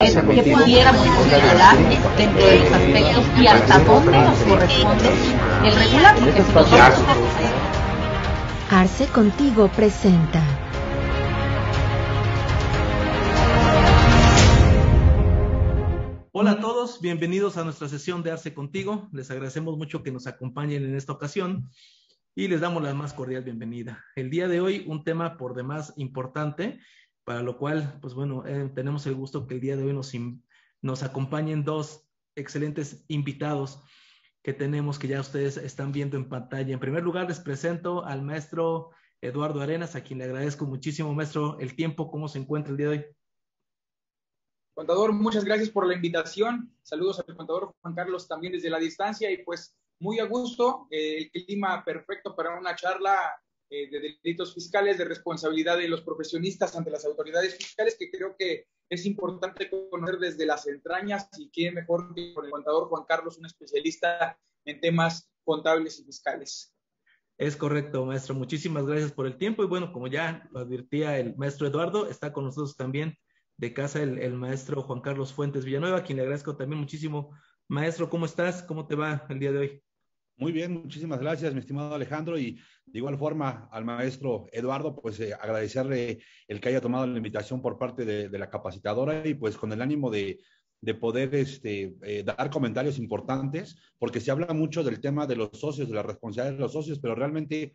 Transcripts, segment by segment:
que pudiéramos controlar dentro de los aspectos y hasta dónde nos corresponde el regular, porque si nosotros Arce Contigo presenta. Hola a todos, bienvenidos a nuestra sesión de Arce Contigo. Les agradecemos mucho que nos acompañen en esta ocasión y les damos la más cordial bienvenida. El día de hoy un tema por demás importante, para lo cual, pues bueno, eh, tenemos el gusto que el día de hoy nos, nos acompañen dos excelentes invitados que tenemos que ya ustedes están viendo en pantalla. En primer lugar, les presento al maestro Eduardo Arenas, a quien le agradezco muchísimo, maestro, el tiempo, cómo se encuentra el día de hoy. Contador, muchas gracias por la invitación. Saludos al contador Juan Carlos también desde la distancia y pues muy a gusto, eh, el clima perfecto para una charla eh, de delitos fiscales, de responsabilidad de los profesionistas ante las autoridades fiscales, que creo que es importante conocer desde las entrañas y qué mejor que con el contador Juan Carlos, un especialista en temas contables y fiscales. Es correcto, maestro. Muchísimas gracias por el tiempo. Y bueno, como ya lo advertía el maestro Eduardo, está con nosotros también de casa el, el maestro Juan Carlos Fuentes Villanueva, quien le agradezco también muchísimo. Maestro, ¿cómo estás? ¿Cómo te va el día de hoy? Muy bien, muchísimas gracias, mi estimado Alejandro. Y de igual forma al maestro Eduardo, pues eh, agradecerle el que haya tomado la invitación por parte de, la capacitadora y pues con el ánimo de, de poder este, eh, dar comentarios importantes, porque se habla mucho del tema de los socios, de la responsabilidad de los socios, pero realmente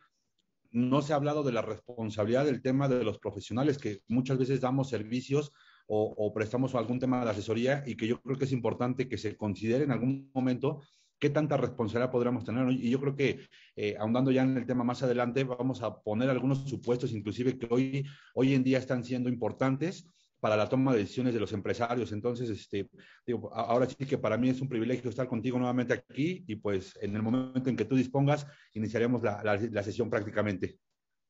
no se ha hablado de la responsabilidad del tema de los profesionales, que muchas veces damos servicios o prestamos algún tema de asesoría y que yo creo que es importante que se considere en algún momento qué tanta responsabilidad podríamos tener. Y yo creo que, eh, ahondando ya en el tema más adelante, vamos a poner algunos supuestos, inclusive que hoy, hoy en día están siendo importantes para la toma de decisiones de los empresarios. Entonces, este, digo, ahora sí que para mí es un privilegio estar contigo nuevamente aquí y pues en el momento en que tú dispongas, iniciaremos la, la, la sesión prácticamente.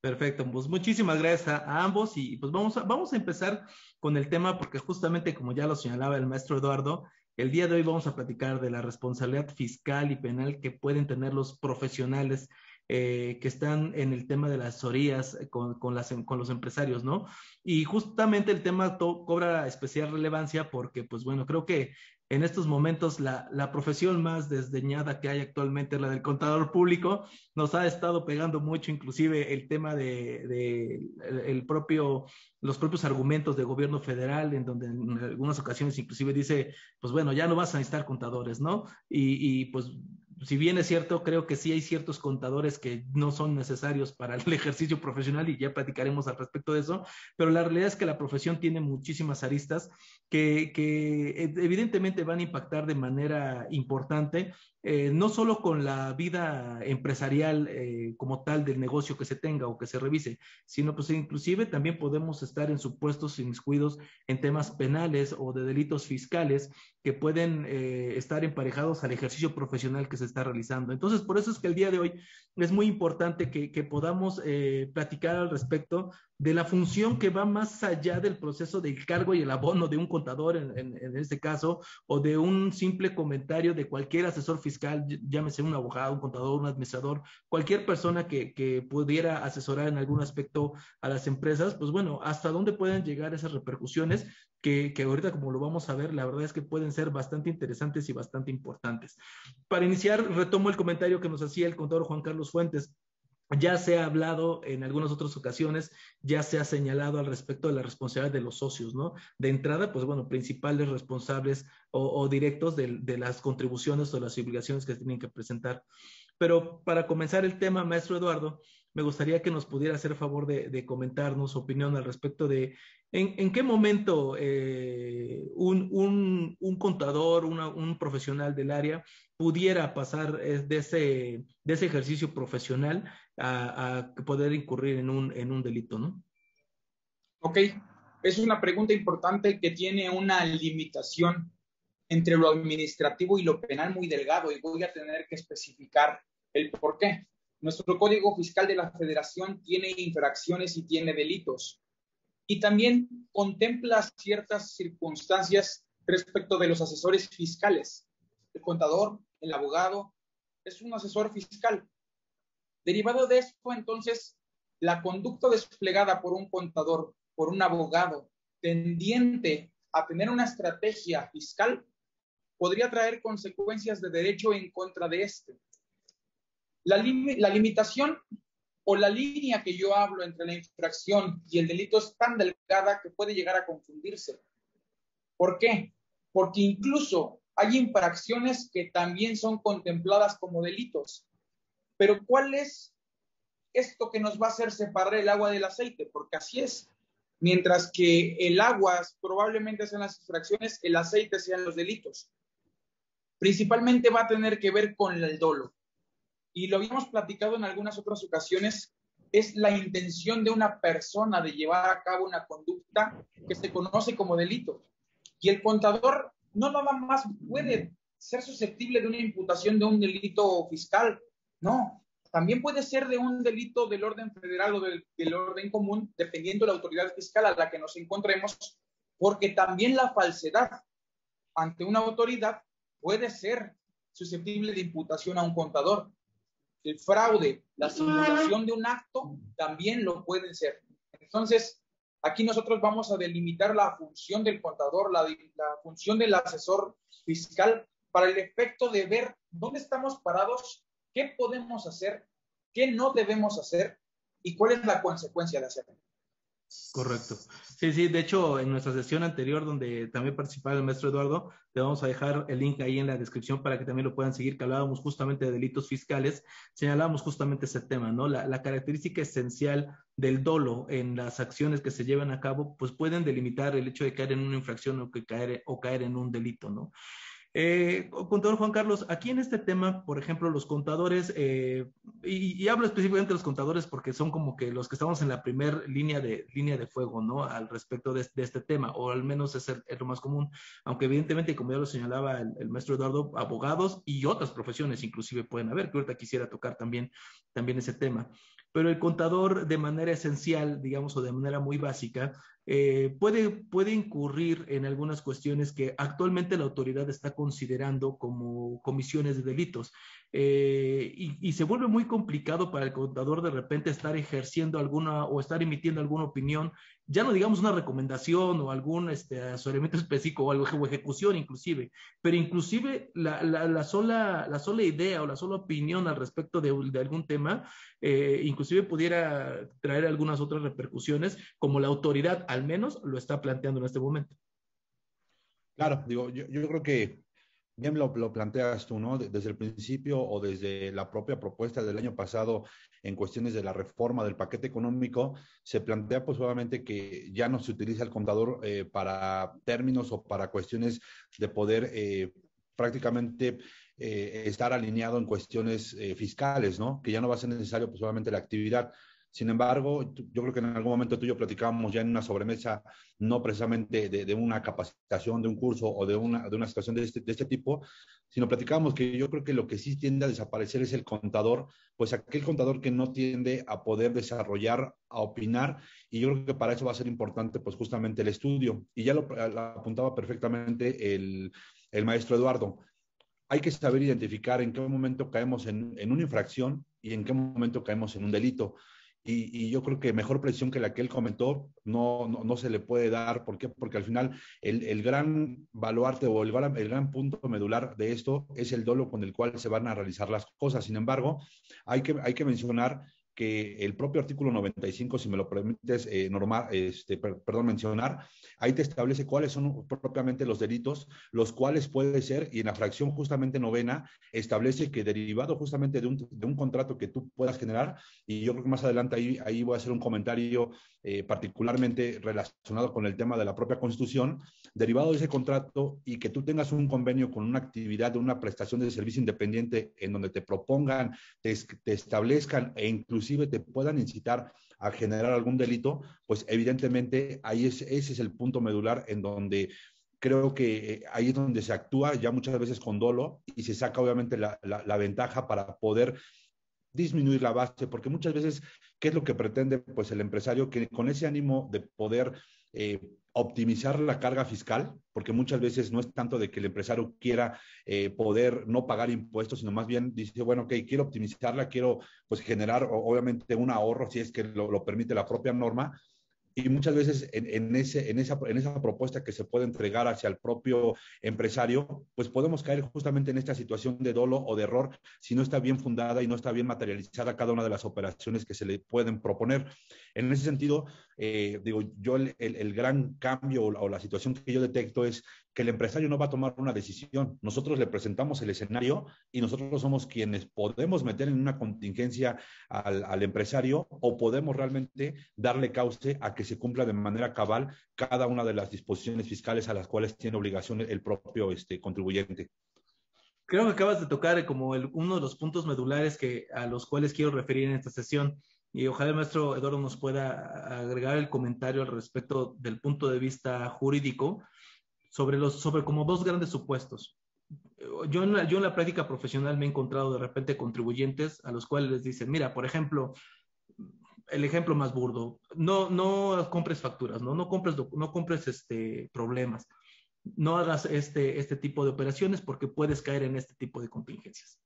Perfecto, pues muchísimas gracias a, ambos y pues vamos a, vamos a empezar con el tema porque justamente como ya lo señalaba el maestro Eduardo, el día de hoy vamos a platicar de la responsabilidad fiscal y penal que pueden tener los profesionales eh, que están en el tema de las asesorías con, con, las, con los empresarios, ¿no? Y justamente el tema cobra especial relevancia porque, pues bueno, creo que en estos momentos la, la, profesión más desdeñada que hay actualmente la del contador público. Nos ha estado pegando mucho, inclusive el tema de, de el propio, los propios argumentos del gobierno federal, en donde en algunas ocasiones inclusive dice, pues bueno, ya no vas a necesitar contadores, ¿no? Y, y pues si bien es cierto, creo que sí hay ciertos contadores que no son necesarios para el ejercicio profesional y ya platicaremos al respecto de eso, pero la realidad es que la profesión tiene muchísimas aristas que, que evidentemente van a impactar de manera importante, eh, no solo con la vida empresarial eh, como tal del negocio que se tenga o que se revise, sino pues inclusive también podemos estar en supuestos inmiscuidos en temas penales o de delitos fiscales que pueden eh, estar emparejados al ejercicio profesional que se está realizando. Entonces, por eso es que el día de hoy es muy importante que, que podamos platicar al respecto de la función que va más allá del proceso del cargo y el abono de un contador, en, en, en este caso, o de un simple comentario de cualquier asesor fiscal, llámese un abogado, un contador, un administrador, cualquier persona que, que pudiera asesorar en algún aspecto a las empresas, pues bueno, hasta dónde pueden llegar esas repercusiones que, que, ahorita como lo vamos a ver, la verdad es que pueden ser bastante interesantes y bastante importantes. Para iniciar, retomo el comentario que nos hacía el contador Juan Carlos Fuentes. Ya se ha hablado en algunas otras ocasiones, ya se ha señalado al respecto de la responsabilidad de los socios, ¿no? De entrada, pues bueno, principales responsables o, directos de, de, las contribuciones o las obligaciones que tienen que presentar. Pero para comenzar el tema, maestro Eduardo, me gustaría que nos pudiera hacer favor de, comentarnos su opinión al respecto de en, qué momento eh, un, un, un, contador, una, un profesional del área pudiera pasar de ese, de ese ejercicio profesional a, a poder incurrir en un, en un delito, ¿no? Ok, es una pregunta importante que tiene una limitación entre lo administrativo y lo penal muy delgado y voy a tener que especificar el por qué. Nuestro Código Fiscal de la Federación tiene infracciones y tiene delitos y también contempla ciertas circunstancias respecto de los asesores fiscales. El contador, el abogado, es un asesor fiscal. Derivado de esto, entonces, la conducta desplegada por un contador, por un abogado, tendiente a tener una estrategia fiscal podría traer consecuencias de derecho en contra de este. La, limitación o la línea que yo hablo entre la infracción y el delito es tan delgada que puede llegar a confundirse. ¿Por qué? Porque incluso hay infracciones que también son contempladas como delitos. Pero ¿cuál es esto que nos va a hacer separar el agua del aceite? Porque así es. Mientras que el agua probablemente sean las infracciones, el aceite sean los delitos. Principalmente va a tener que ver con el dolo. Y lo habíamos platicado en algunas otras ocasiones, es la intención de una persona de llevar a cabo una conducta que se conoce como delito. Y el contador no nada más puede ser susceptible de una imputación de un delito fiscal, no, también puede ser de un delito del orden federal o del, orden común, dependiendo de la autoridad fiscal a la que nos encontremos, porque también la falsedad ante una autoridad puede ser susceptible de imputación a un contador. El fraude, la simulación de un acto también lo pueden ser. Entonces, Aquí nosotros vamos a delimitar la función del contador, la, función del asesor fiscal para el efecto de ver dónde estamos parados, qué podemos hacer, qué no debemos hacer y cuál es la consecuencia de hacerlo. Correcto. Sí, sí, de hecho, en nuestra sesión anterior, donde también participaba el maestro Eduardo, le vamos a dejar el link ahí en la descripción para que también lo puedan seguir, que hablábamos justamente de delitos fiscales, señalábamos justamente ese tema, ¿no? La, la característica esencial del dolo en las acciones que se llevan a cabo, pues pueden delimitar el hecho de caer en una infracción o, caer, o caer en un delito, ¿no? Eh, contador Juan Carlos, aquí en este tema, por ejemplo, los contadores, eh, y, hablo específicamente de los contadores porque son como que los que estamos en la primera línea de, línea de fuego, ¿no? Al respecto de, este tema, o al menos es, el, lo más común, aunque evidentemente, como ya lo señalaba el, maestro Eduardo, abogados y otras profesiones inclusive pueden haber, que ahorita quisiera tocar también, también ese tema pero el contador de manera esencial, digamos, o de manera muy básica, eh, puede, puede incurrir en algunas cuestiones que actualmente la autoridad está considerando como comisiones de delitos. Eh, y, se vuelve muy complicado para el contador de repente estar ejerciendo alguna o estar emitiendo alguna opinión, ya no digamos una recomendación o algún este, asesoramiento específico o, algo, ejecución inclusive, pero inclusive la, la, sola, la sola idea o la sola opinión al respecto de, de algún tema, eh, inclusive pudiera traer algunas otras repercusiones, como la autoridad al menos lo está planteando en este momento. Claro, digo, yo, yo creo que bien lo, planteas tú, ¿no? Desde el principio o desde la propia propuesta del año pasado en cuestiones de la reforma del paquete económico, se plantea pues obviamente que ya no se utiliza el contador eh, para términos o para cuestiones de poder eh, prácticamente eh, estar alineado en cuestiones fiscales, ¿no? Que ya no va a ser necesario pues obviamente la actividad sin embargo, yo creo que en algún momento tú y yo platicábamos ya en una sobremesa, no precisamente de, una capacitación, de un curso o de una, de una situación de este, de este tipo, sino platicábamos que yo creo que lo que sí tiende a desaparecer es el contador, pues aquel contador que no tiende a poder desarrollar, a opinar, y yo creo que para eso va a ser importante pues justamente el estudio. Y ya lo, apuntaba perfectamente el, el maestro Eduardo hay que saber identificar en qué momento caemos en, en, una infracción y en qué momento caemos en un delito. Y, yo creo que mejor precisión que la que él comentó no, no, se le puede dar. ¿Por qué? Porque al final el, el gran baluarte o el, el, gran punto medular de esto es el dolo con el cual se van a realizar las cosas. Sin embargo, hay que, hay que mencionar que el propio artículo 95, si me lo permites, eh, normal, este, perdón, mencionar, ahí te establece cuáles son propiamente los delitos, los cuales puede ser, y en la fracción justamente novena, establece que derivado justamente de un, de un contrato que tú puedas generar, y yo creo que más adelante ahí, ahí voy a hacer un comentario eh, particularmente relacionado con el tema de la propia constitución, derivado de ese contrato y que tú tengas un convenio con una actividad de una prestación de servicio independiente en donde te propongan, te, te establezcan e incluso inclusive te puedan incitar a generar algún delito, pues evidentemente ahí es, ese es el punto medular en donde creo que eh, ahí es donde se actúa ya muchas veces con dolo y se saca obviamente la, la, ventaja para poder disminuir la base, porque muchas veces, ¿qué es lo que pretende pues el empresario? Que con ese ánimo de poder eh, optimizar la carga fiscal, porque muchas veces no es tanto de que el empresario quiera eh, poder no pagar impuestos, sino más bien dice, bueno, ok, quiero optimizarla, quiero pues generar obviamente un ahorro, si es que lo, permite la propia norma, y muchas veces en, ese, en, esa, en esa propuesta que se puede entregar hacia el propio empresario, pues podemos caer justamente en esta situación de dolo o de error si no está bien fundada y no está bien materializada cada una de las operaciones que se le pueden proponer. En ese sentido, eh, digo, yo el, el, gran cambio o la situación que yo detecto es que el empresario no va a tomar una decisión. Nosotros le presentamos el escenario y nosotros somos quienes podemos meter en una contingencia al, al empresario o podemos realmente darle cauce a que se cumpla de manera cabal cada una de las disposiciones fiscales a las cuales tiene obligación el propio este, contribuyente. Creo que acabas de tocar como uno de los puntos medulares que, a los cuales quiero referir en esta sesión y ojalá el maestro Eduardo nos pueda agregar el comentario al respecto del punto de vista jurídico sobre, los, sobre como dos grandes supuestos. Yo en, la, yo en la práctica profesional me he encontrado de repente contribuyentes a los cuales les dicen, mira, por ejemplo, el ejemplo más burdo, no, no compres facturas, no, no compres, no compres este, problemas, no hagas este, este tipo de operaciones porque puedes caer en este tipo de contingencias.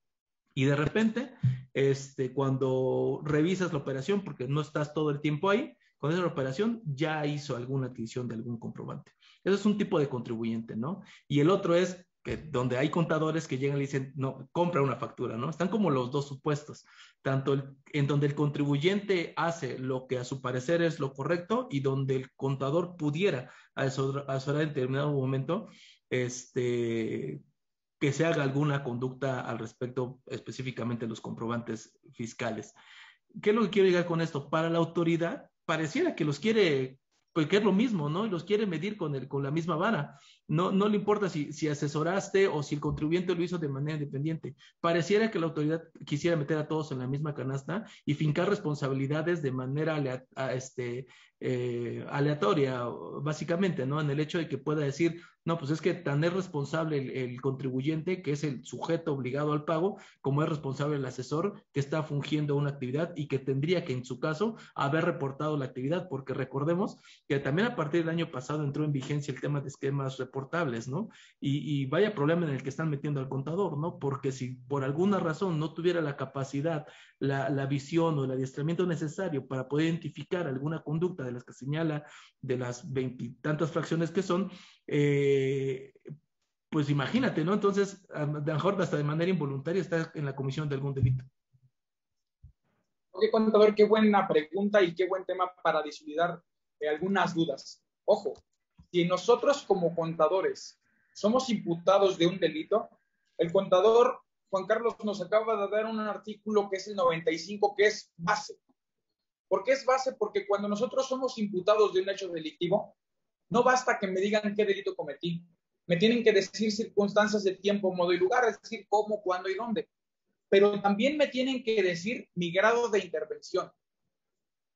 Y de repente, este, cuando revisas la operación, porque no estás todo el tiempo ahí, con esa operación ya hizo alguna adquisición de algún comprobante. Eso es un tipo de contribuyente, ¿no? Y el otro es que donde hay contadores que llegan y dicen, no, compra una factura, ¿no? Están como los dos supuestos, tanto en donde el contribuyente hace lo que a su parecer es lo correcto y donde el contador pudiera asesorar en determinado momento, este, que se haga alguna conducta al respecto, específicamente los comprobantes fiscales. ¿Qué es lo que quiero llegar con esto? Para la autoridad, pareciera que los quiere pues, es lo mismo, ¿no? Y los quiere medir con, el, con la misma vara. No, no le importa si, si asesoraste o si el contribuyente lo hizo de manera independiente. Pareciera que la autoridad quisiera meter a todos en la misma canasta y fincar responsabilidades de manera este, eh, aleatoria, básicamente, ¿no? En el hecho de que pueda decir, no, pues es que tan es responsable el, contribuyente, que es el sujeto obligado al pago, como es responsable el asesor que está fungiendo una actividad y que tendría que, en su caso, haber reportado la actividad, porque recordemos que también a partir del año pasado entró en vigencia el tema de esquemas reportables, ¿no? Y, vaya problema en el que están metiendo al contador, ¿no? Porque si por alguna razón no tuviera la capacidad, la, visión o el adiestramiento necesario para poder identificar alguna conducta de las que señala, de las veintitantas fracciones que son, eh, pues imagínate, ¿no? Entonces, a lo mejor hasta de manera involuntaria está en la comisión de algún delito. Ok, contador, qué buena pregunta y qué buen tema para disolidar eh, algunas dudas. Ojo, si nosotros como contadores somos imputados de un delito, el contador Juan Carlos nos acaba de dar un artículo que es el 95, que es base. ¿Por qué es base? Porque cuando nosotros somos imputados de un hecho delictivo, no basta que me digan qué delito cometí. Me tienen que decir circunstancias de tiempo, modo y lugar, es decir, cómo, cuándo y dónde. Pero también me tienen que decir mi grado de intervención.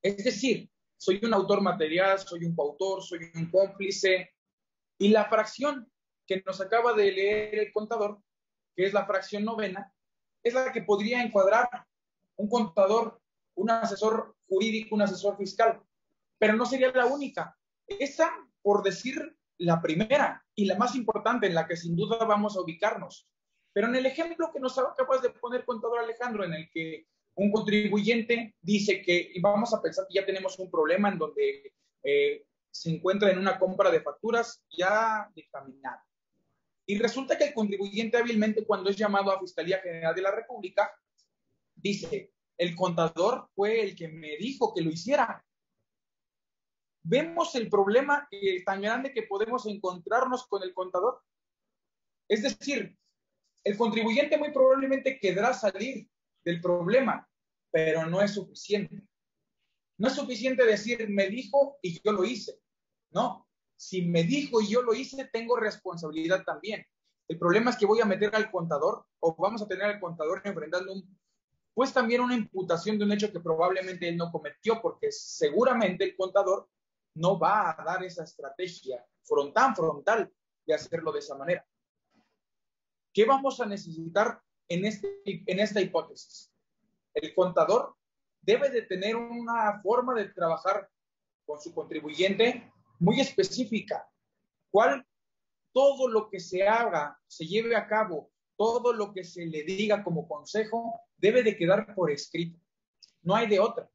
Es decir, soy un autor material, soy un coautor, soy un cómplice. Y la fracción que nos acaba de leer el contador, que es la fracción novena, es la que podría encuadrar un contador un asesor jurídico, un asesor fiscal, pero no sería la única. Esa, por decir la primera y la más importante, en la que sin duda vamos a ubicarnos. Pero en el ejemplo que nos acabas de poner contador Alejandro, en el que un contribuyente dice que, y vamos a pensar que ya tenemos un problema en donde eh, se encuentra en una compra de facturas ya dictaminada. Y resulta que el contribuyente hábilmente, cuando es llamado a Fiscalía General de la República, dice, el contador fue el que me dijo que lo hiciera. ¿Vemos el problema tan grande que podemos encontrarnos con el contador? Es decir, el contribuyente muy probablemente quedará salir del problema, pero no es suficiente. No es suficiente decir, me dijo y yo lo hice. No, si me dijo y yo lo hice, tengo responsabilidad también. El problema es que voy a meter al contador o vamos a tener al contador enfrentando un pues también una imputación de un hecho que probablemente él no cometió, porque seguramente el contador no va a dar esa estrategia frontal, frontal de hacerlo de esa manera. ¿Qué vamos a necesitar en, este, en esta hipótesis? El contador debe de tener una forma de trabajar con su contribuyente muy específica. ¿Cuál? Todo lo que se haga, se lleve a cabo, todo lo que se le diga como consejo, debe de quedar por escrito. No hay de otra.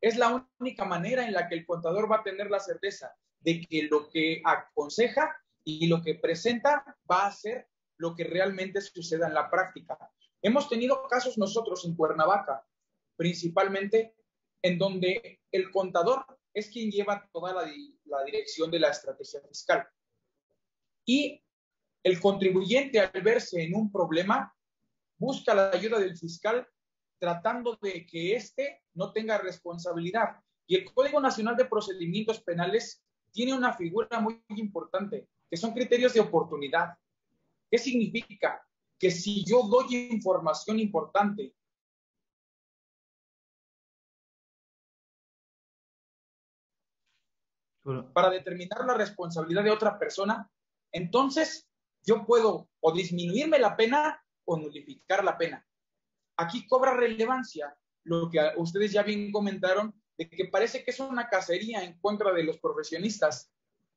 es la única manera en la que el contador va a tener la certeza de que lo que aconseja y lo que presenta va a ser lo que realmente suceda en la práctica. Hemos tenido casos nosotros en Cuernavaca, principalmente en donde el contador es quien lleva toda la, la dirección de la estrategia fiscal. Y el contribuyente al verse en un problema busca la ayuda del fiscal tratando de que éste no tenga responsabilidad. Y el Código Nacional de Procedimientos Penales tiene una figura muy importante, que son criterios de oportunidad. ¿Qué significa? Que si yo doy información importante para determinar la responsabilidad de otra persona, entonces yo puedo o disminuirme la pena o nulificar la pena. Aquí cobra relevancia lo que ustedes ya bien comentaron, de que parece que es una cacería en contra de los profesionistas,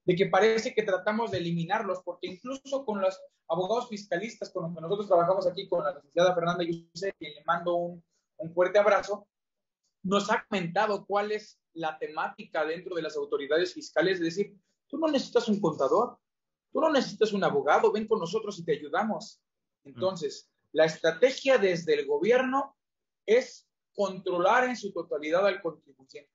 de que parece que tratamos de eliminarlos, porque incluso con los abogados fiscalistas con los que nosotros trabajamos aquí, con la licenciada Fernanda Yuse, quien le mando un, fuerte abrazo, nos ha comentado cuál es la temática dentro de las autoridades fiscales, es decir, tú no necesitas un contador, tú no necesitas un abogado, ven con nosotros y te ayudamos. Entonces, la estrategia desde el gobierno es controlar en su totalidad al contribuyente.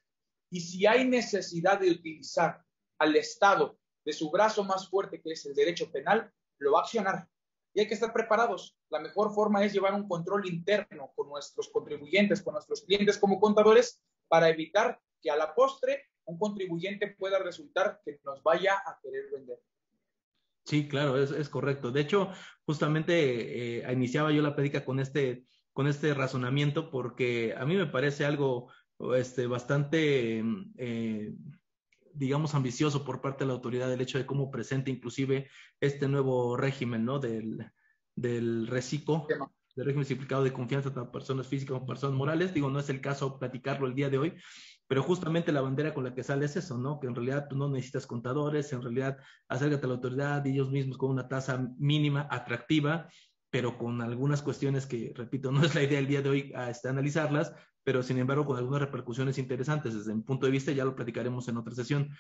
Y si hay necesidad de utilizar al Estado de su brazo más fuerte, que es el derecho penal, lo va a accionar. Y hay que estar preparados. La mejor forma es llevar un control interno con nuestros contribuyentes, con nuestros clientes como contadores, para evitar que a la postre un contribuyente pueda resultar que nos vaya a querer vender. Sí, claro, es, correcto. De hecho, justamente eh, iniciaba yo la prédica con este, con este razonamiento porque a mí me parece algo este, bastante, eh, digamos, ambicioso por parte de la autoridad el hecho de cómo presenta inclusive este nuevo régimen, ¿no? Del, del reciclo, del régimen simplificado de confianza tanto personas físicas como personas morales. Digo, no es el caso platicarlo el día de hoy, pero justamente la bandera con la que sale es eso, ¿no? Que en realidad tú no necesitas contadores, en realidad acércate a la autoridad, ellos mismos con una tasa mínima atractiva, pero con algunas cuestiones que, repito, no es la idea del día de hoy a este, analizarlas, pero sin embargo con algunas repercusiones interesantes desde mi punto de vista, ya lo platicaremos en otra sesión.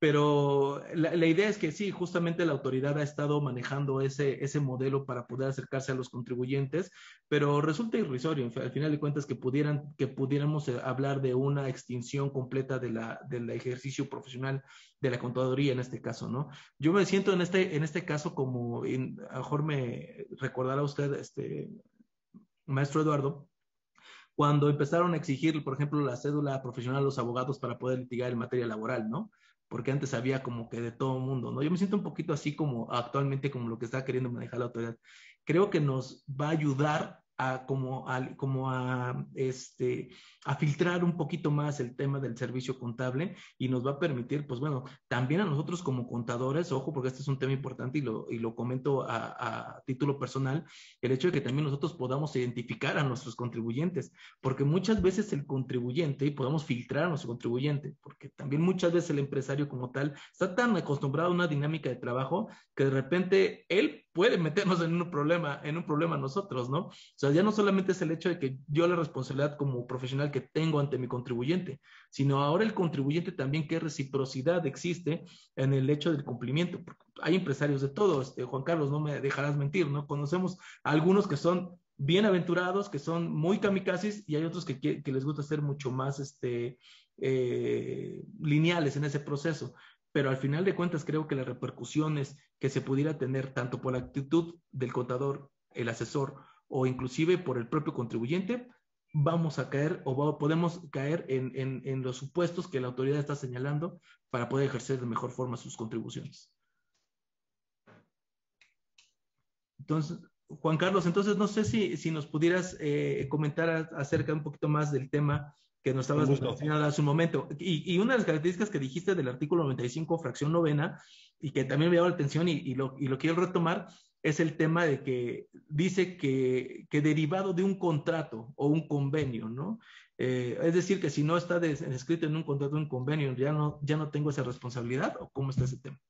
Pero la, idea es que sí, justamente la autoridad ha estado manejando ese, ese modelo para poder acercarse a los contribuyentes, pero resulta irrisorio, al final de cuentas, que, pudieran, que pudiéramos eh, hablar de una extinción completa de la, del ejercicio profesional de la contaduría en este caso, ¿no? Yo me siento en este, en este caso como, a lo mejor me recordará usted, este, maestro Eduardo, cuando empezaron a exigir, por ejemplo, la cédula profesional a los abogados para poder litigar en materia laboral, ¿no? Porque antes había como que de todo mundo, ¿no? Yo me siento un poquito así como actualmente como lo que está queriendo manejar la autoridad. Creo que nos va a ayudar a como a, como a este a filtrar un poquito más el tema del servicio contable y nos va a permitir, pues bueno, también a nosotros como contadores, ojo, porque este es un tema importante y lo, y lo comento a, a título personal, el hecho de que también nosotros podamos identificar a nuestros contribuyentes, porque muchas veces el contribuyente, y podemos filtrar a nuestro contribuyente, porque también muchas veces el empresario como tal está tan acostumbrado a una dinámica de trabajo que de repente él puede meternos en un problema, en un problema nosotros, ¿no? O sea, ya no solamente es el hecho de que yo la responsabilidad como profesional que tengo ante mi contribuyente, sino ahora el contribuyente también qué reciprocidad existe en el hecho del cumplimiento. Hay empresarios de todo, este, Juan Carlos, no me dejarás mentir, ¿no? Conocemos algunos que son bienaventurados, que son muy kamikazes, y hay otros que, les gusta ser mucho más este, eh, lineales en ese proceso. Pero al final de cuentas creo que las repercusiones que se pudiera tener tanto por la actitud del contador, el asesor o inclusive por el propio contribuyente, vamos a caer o podemos caer en, los supuestos que la autoridad está señalando para poder ejercer de mejor forma sus contribuciones. Entonces, Juan Carlos, entonces no sé si, si nos pudieras eh, comentar acerca un poquito más del tema que nos estabas mencionando hace un momento. Y, y, una de las características que dijiste del artículo 95, fracción novena, y que también me llamó la atención y, lo, y lo quiero retomar, es el tema de que dice que, que derivado de un contrato o un convenio, ¿no? Eh, es decir, que si no está escrito en un contrato o un convenio, ya no, ya no tengo esa responsabilidad, ¿o cómo está ese tema?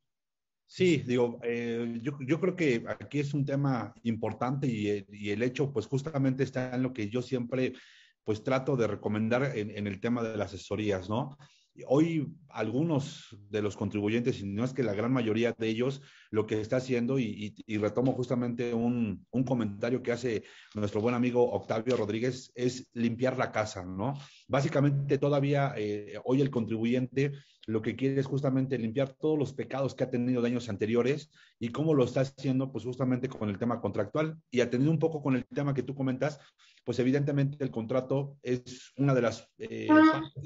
Sí, digo, eh, yo, yo, creo que aquí es un tema importante y, y, el hecho, pues justamente está en lo que yo siempre pues trato de recomendar en, en el tema de las asesorías, ¿no? Hoy algunos de los contribuyentes, y no es que la gran mayoría de ellos, lo que está haciendo, y, retomo justamente un, comentario que hace nuestro buen amigo Octavio Rodríguez, es limpiar la casa, ¿no? Básicamente todavía eh, hoy el contribuyente lo que quiere es justamente limpiar todos los pecados que ha tenido de años anteriores y cómo lo está haciendo, pues justamente con el tema contractual y atendiendo un poco con el tema que tú comentas, pues evidentemente el contrato es una de las eh,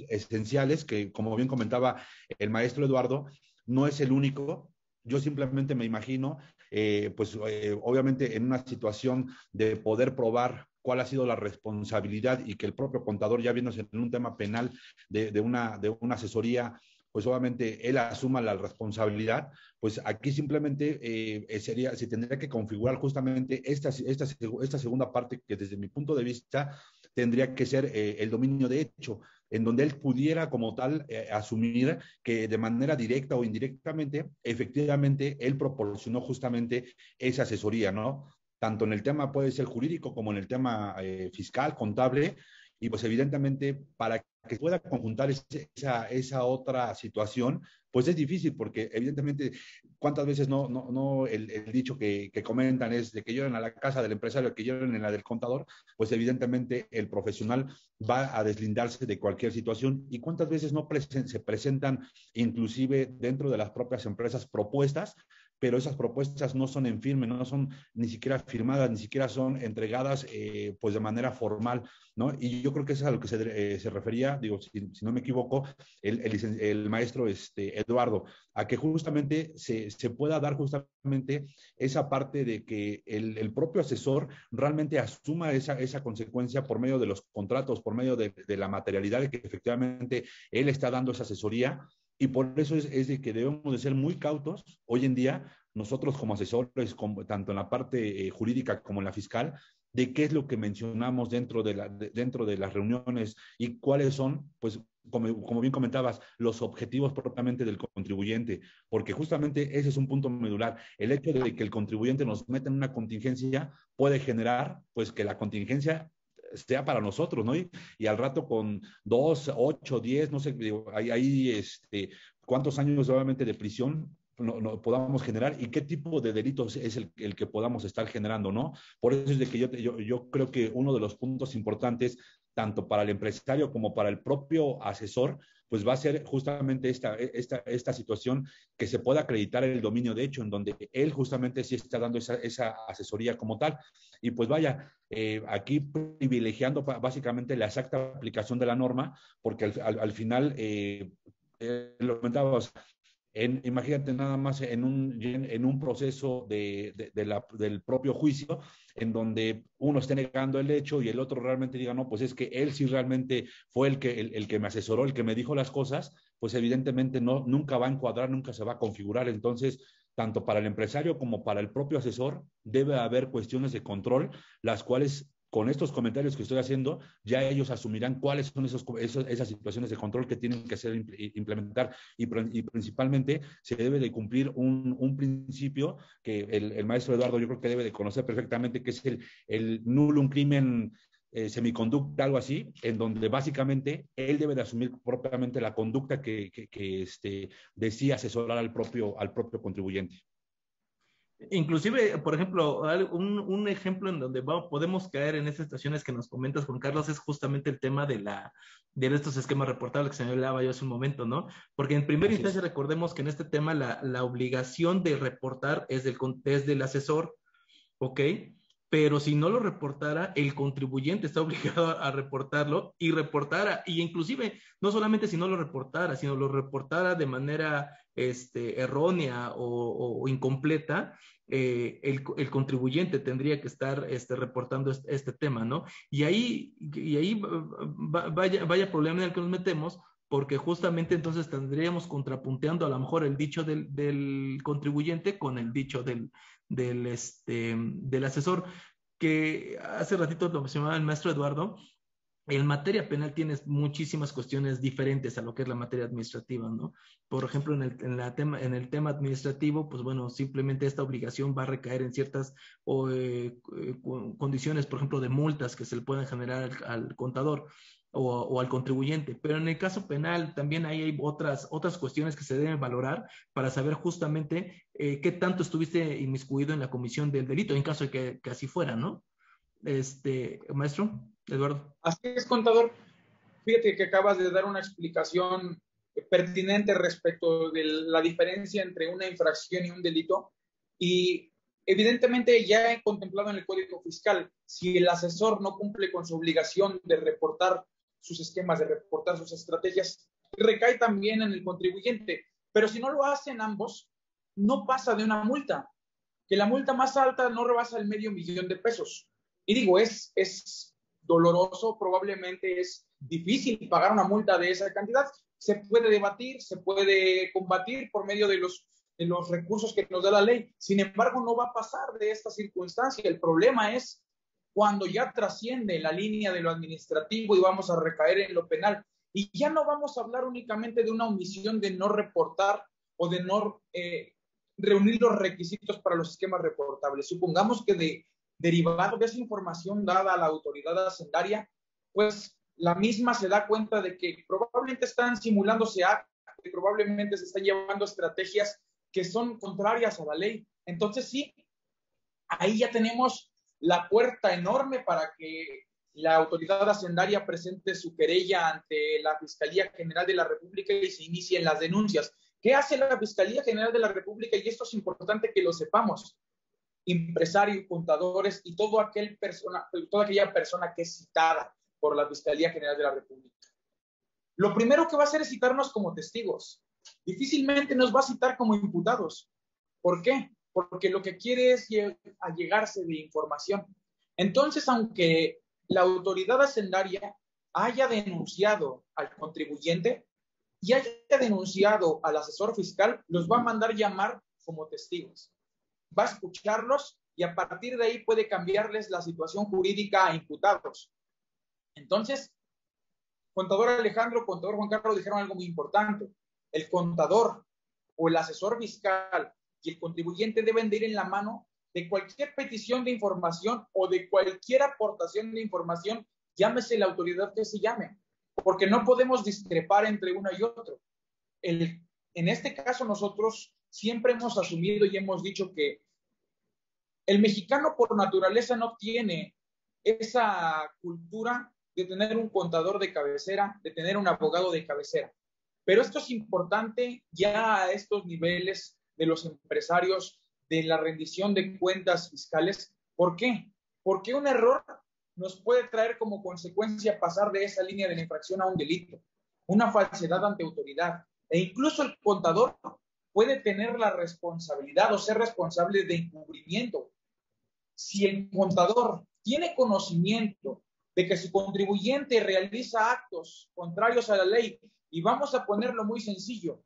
esenciales que, como bien comentaba el maestro Eduardo, no es el único. Yo simplemente me imagino, eh, pues eh, obviamente en una situación de poder probar cuál ha sido la responsabilidad y que el propio contador, ya viéndose en un tema penal de, una, de una asesoría pues obviamente él asuma la responsabilidad, pues aquí simplemente eh, sería, se tendría que configurar justamente esta, esta, esta, segunda parte que desde mi punto de vista tendría que ser eh, el dominio de hecho, en donde él pudiera como tal eh, asumir que de manera directa o indirectamente, efectivamente, él proporcionó justamente esa asesoría, ¿no? Tanto en el tema puede ser jurídico como en el tema fiscal, contable, y pues evidentemente para que pueda conjuntar esa, esa otra situación, pues es difícil porque evidentemente cuántas veces no, no, no el, dicho que, que, comentan es de que lloran a la casa del empresario, que lloran en la del contador, pues evidentemente el profesional va a deslindarse de cualquier situación. Y cuántas veces no se presentan inclusive dentro de las propias empresas propuestas pero esas propuestas no son en firme, no son ni siquiera firmadas, ni siquiera son entregadas eh, pues de manera formal, ¿no? Y yo creo que eso es a lo que se, eh, refería, digo, si, no me equivoco, el, maestro este, Eduardo, a que justamente se, pueda dar justamente esa parte de que el, propio asesor realmente asuma esa, esa consecuencia por medio de los contratos, por medio de, de la materialidad de que efectivamente él está dando esa asesoría y por eso es, es, de que debemos de ser muy cautos hoy en día, nosotros como asesores, tanto en la parte eh, jurídica como en la fiscal, de qué es lo que mencionamos dentro de, la, dentro de las reuniones y cuáles son, pues, como, como, bien comentabas, los objetivos propiamente del contribuyente, porque justamente ese es un punto medular. El hecho de que el contribuyente nos meta en una contingencia puede generar, pues, que la contingencia sea para nosotros, ¿no? Y, al rato con dos, ocho, diez, no sé, hay ahí este, cuántos años obviamente de prisión no, podamos generar y qué tipo de delitos es el, el, que podamos estar generando, ¿no? Por eso es de que yo, yo, yo creo que uno de los puntos importantes, tanto para el empresario como para el propio asesor, pues va a ser justamente esta, esta, esta situación que se pueda acreditar el dominio de hecho, en donde él justamente sí está dando esa, esa asesoría como tal. Y pues vaya, eh, aquí privilegiando básicamente la exacta aplicación de la norma, porque al, al, final, eh, eh, lo comentábamos, en, imagínate nada más en un, en un proceso de, del propio juicio, en donde uno esté negando el hecho y el otro realmente diga, no, pues es que él sí realmente fue el que, el, que me asesoró, el que me dijo las cosas, pues evidentemente no, nunca va a encuadrar, nunca se va a configurar. Entonces, tanto para el empresario como para el propio asesor, debe haber cuestiones de control, las cuales con estos comentarios que estoy haciendo, ya ellos asumirán cuáles son esas situaciones de control que tienen que hacer implementar y, principalmente se debe de cumplir un, un principio que el, el, maestro Eduardo yo creo que debe de conocer perfectamente, que es el, el nulo un crimen eh, semiconducta, algo así, en donde básicamente él debe de asumir propiamente la conducta que, que, que este, decía asesorar al propio, al propio contribuyente. Inclusive, por ejemplo, un, un ejemplo en donde vamos, podemos caer en esas situaciones que nos comentas, Juan Carlos, es justamente el tema de, la, de estos esquemas reportables que se me hablaba yo hace un momento, ¿no? Porque en primera instancia recordemos que en este tema la, la obligación de reportar es del, es del asesor, ¿ok? Pero si no lo reportara, el contribuyente está obligado a reportarlo y reportara, y inclusive no solamente si no lo reportara, sino lo reportara de manera este, errónea o, incompleta, eh, el, contribuyente tendría que estar este, reportando este, este, tema, ¿no? Y ahí, y ahí vaya, vaya problema en el que nos metemos, porque justamente entonces tendríamos contrapunteando a lo mejor el dicho del, del contribuyente con el dicho del, del, este, del asesor, que hace ratito lo mencionaba el maestro Eduardo, en materia penal tienes muchísimas cuestiones diferentes a lo que es la materia administrativa, ¿no? Por ejemplo, en el, en la tema, en el tema administrativo, pues bueno, simplemente esta obligación va a recaer en ciertas eh, eh, condiciones, por ejemplo, de multas que se le puedan generar al, contador. O, al contribuyente. Pero en el caso penal también hay otras, otras cuestiones que se deben valorar para saber justamente eh, qué tanto estuviste inmiscuido en la comisión del delito, en caso de que, que así fuera, ¿no? Este, maestro. Eduardo. Así es, contador. Fíjate que acabas de dar una explicación pertinente respecto de la diferencia entre una infracción y un delito. Y evidentemente ya he contemplado en el Código Fiscal, si el asesor no cumple con su obligación de reportar sus esquemas, de reportar sus estrategias, recae también en el contribuyente. Pero si no lo hacen ambos, no pasa de una multa, que la multa más alta no rebasa el medio millón de pesos. Y digo, es, es doloroso, probablemente es difícil pagar una multa de esa cantidad. Se puede debatir, se puede combatir por medio de los, de los recursos que nos da la ley. Sin embargo, no va a pasar de esta circunstancia. El problema es cuando ya trasciende la línea de lo administrativo y vamos a recaer en lo penal. Y ya no vamos a hablar únicamente de una omisión de no reportar o de no eh, reunir los requisitos para los esquemas reportables. Supongamos que de derivado de esa información dada a la autoridad hacendaria, pues la misma se da cuenta de que probablemente están simulándose actos, que probablemente se están llevando estrategias que son contrarias a la ley. Entonces sí, ahí ya tenemos la puerta enorme para que la autoridad hacendaria presente su querella ante la Fiscalía General de la República y se inicien las denuncias. ¿Qué hace la Fiscalía General de la República? Y esto es importante que lo sepamos empresarios, contadores y todo aquel persona, toda aquella persona que es citada por la Fiscalía General de la República. Lo primero que va a hacer es citarnos como testigos. Difícilmente nos va a citar como imputados. ¿Por qué? Porque lo que quiere es allegarse de información. Entonces, aunque la autoridad hacendaria haya denunciado al contribuyente y haya denunciado al asesor fiscal, los va a mandar llamar como testigos va a escucharlos y a partir de ahí puede cambiarles la situación jurídica a imputados. Entonces, contador Alejandro, contador Juan Carlos dijeron algo muy importante. El contador o el asesor fiscal y el contribuyente deben de ir en la mano de cualquier petición de información o de cualquier aportación de información, llámese la autoridad que se llame, porque no podemos discrepar entre uno y otro. El, en este caso nosotros siempre hemos asumido y hemos dicho que el mexicano por naturaleza no tiene esa cultura de tener un contador de cabecera, de tener un abogado de cabecera. Pero esto es importante ya a estos niveles de los empresarios de la rendición de cuentas fiscales. ¿Por qué? Porque un error nos puede traer como consecuencia pasar de esa línea de la infracción a un delito, una falsedad ante autoridad. E incluso el contador puede tener la responsabilidad o ser responsable de encubrimiento. Si el contador tiene conocimiento de que su contribuyente realiza actos contrarios a la ley, y vamos a ponerlo muy sencillo,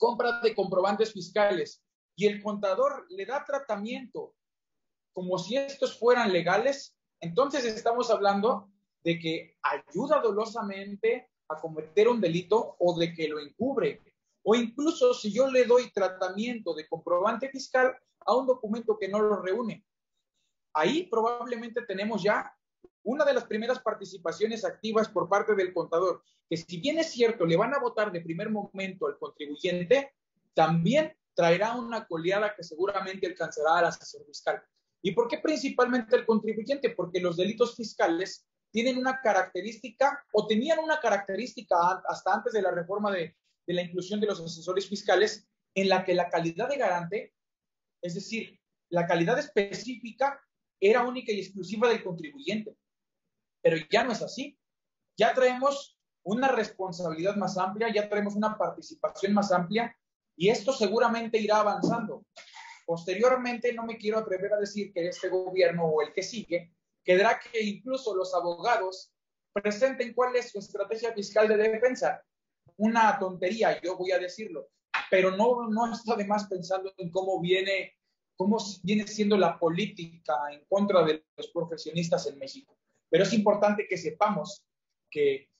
compra de comprobantes fiscales, y el contador le da tratamiento como si estos fueran legales, entonces estamos hablando de que ayuda dolosamente a cometer un delito o de que lo encubre. O incluso si yo le doy tratamiento de comprobante fiscal a un documento que no lo reúne. Ahí probablemente tenemos ya una de las primeras participaciones activas por parte del contador, que si bien es cierto, le van a votar de primer momento al contribuyente, también traerá una coleada que seguramente alcanzará al asesor fiscal. ¿Y por qué principalmente el contribuyente? Porque los delitos fiscales tienen una característica o tenían una característica hasta antes de la reforma de, de la inclusión de los asesores fiscales en la que la calidad de garante, es decir, la calidad específica era única y exclusiva del contribuyente. Pero ya no es así. Ya traemos una responsabilidad más amplia, ya traemos una participación más amplia y esto seguramente irá avanzando. Posteriormente, no me quiero atrever a decir que este gobierno o el que sigue, quedará que incluso los abogados presenten cuál es su estrategia fiscal de defensa una tontería, yo voy a decirlo, pero no, no está de más pensando en cómo viene, cómo viene siendo la política en contra de los profesionistas en México. Pero es importante que sepamos que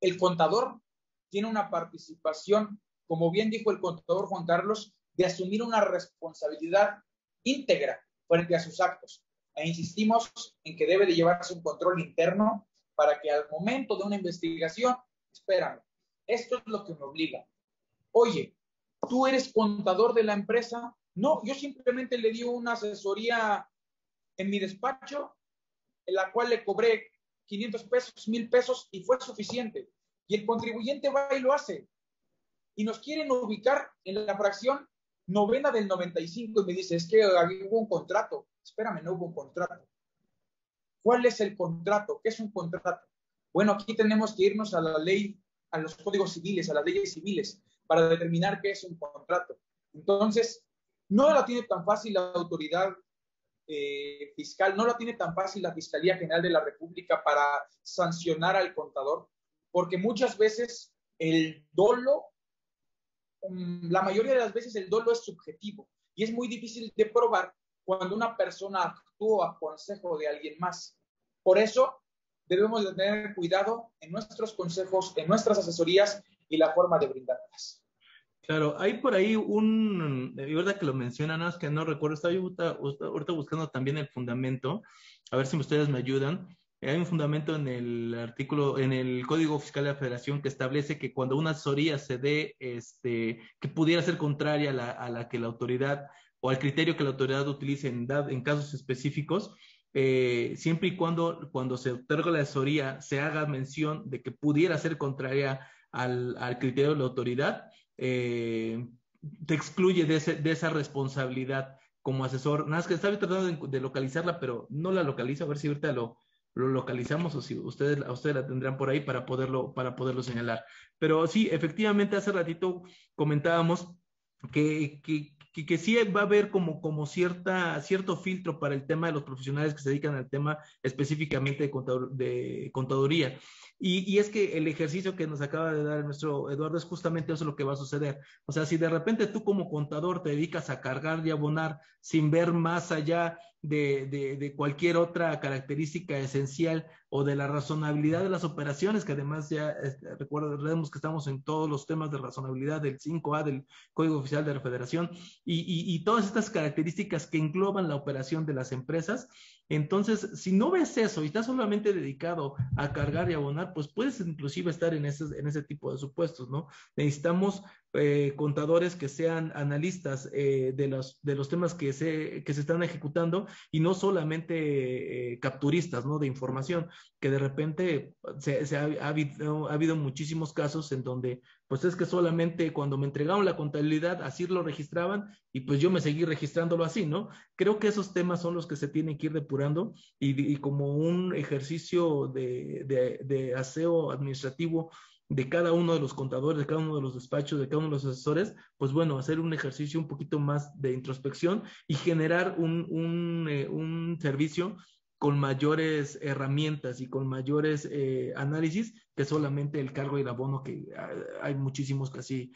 el contador tiene una participación, como bien dijo el contador Juan Carlos, de asumir una responsabilidad íntegra frente a sus actos. E insistimos en que debe de llevarse un control interno para que al momento de una investigación, espérame, esto es lo que me obliga. Oye, ¿tú eres contador de la empresa? No, yo simplemente le di una asesoría en mi despacho, en la cual le cobré 500 pesos, 1000 pesos y fue suficiente. Y el contribuyente va y lo hace. Y nos quieren ubicar en la fracción novena del 95 y me dice, es que hubo un contrato. Espérame, no hubo un contrato. ¿Cuál es el contrato? ¿Qué es un contrato? Bueno, aquí tenemos que irnos a la ley, a los códigos civiles, a las leyes civiles, para determinar qué es un contrato. Entonces, no la tiene tan fácil la autoridad eh, fiscal, no la tiene tan fácil la Fiscalía General de la República para sancionar al contador, porque muchas veces el dolo, mm, la mayoría de las veces el dolo es subjetivo y es muy difícil de probar cuando una persona actúa a consejo de alguien más. Por eso debemos de tener cuidado en nuestros consejos, en nuestras asesorías y la forma de brindarlas. Claro, hay por ahí un, de verdad que lo mencionan, no, es que no recuerdo, estaba yo ahorita, buscando también el fundamento, a ver si ustedes me ayudan. Hay un fundamento en el artículo, en el Código Fiscal de la Federación que establece que cuando una asesoría se dé, este, que pudiera ser contraria a la, a la que la autoridad o al criterio que la autoridad utilice en, en casos específicos, eh, siempre y cuando, cuando se otorga la asesoría se haga mención de que pudiera ser contraria al, al criterio de la autoridad, eh, te excluye de, ese, de, esa responsabilidad como asesor. Nada más que estaba tratando de, localizarla, pero no la localizo. A ver si ahorita lo, lo localizamos o si ustedes, ustedes la tendrán por ahí para poderlo, para poderlo señalar. Pero sí, efectivamente, hace ratito comentábamos que, que, que, sí va a haber como, como cierta, cierto filtro para el tema de los profesionales que se dedican al tema específicamente de, de contaduría. Y, y, es que el ejercicio que nos acaba de dar nuestro Eduardo es justamente eso lo que va a suceder. O sea, si de repente tú como contador te dedicas a cargar y abonar sin ver más allá de, de, cualquier otra característica esencial o de la razonabilidad de las operaciones, que además ya este, recordemos que estamos en todos los temas de razonabilidad del 5A del Código Oficial de la Federación y, y todas estas características que engloban la operación de las empresas, entonces, si no ves eso y estás solamente dedicado a cargar y abonar, pues puedes inclusive estar en ese, en ese tipo de supuestos, ¿no? Necesitamos eh, contadores que sean analistas eh, de, los, de los temas que se, que se están ejecutando y no solamente eh, capturistas ¿no? de información, que de repente se, ha, habido, ha, habido, muchísimos casos en donde pues es que solamente cuando me entregaron la contabilidad así lo registraban y pues yo me seguí registrándolo así, ¿no? Creo que esos temas son los que se tienen que ir depurando y, como un ejercicio de, de, de aseo administrativo de cada uno de los contadores, de cada uno de los despachos, de cada uno de los asesores, pues bueno, hacer un ejercicio un poquito más de introspección y generar un, un, eh, un servicio con mayores herramientas y con mayores eh, análisis que solamente el cargo y el abono, que ah, hay muchísimos que así,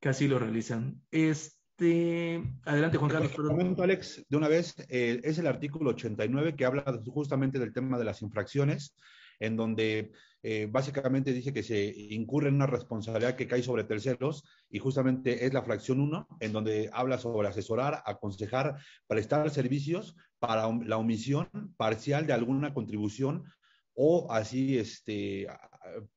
que lo realizan. Este, adelante, Juan Carlos. Comento, Alex, de una vez, eh, es el artículo 89 que habla justamente del tema de las infracciones, en donde eh, básicamente dice que se incurre en una responsabilidad que cae sobre terceros y justamente es la fracción 1, en donde habla sobre asesorar, aconsejar, prestar servicios para la omisión parcial de alguna contribución o así, este,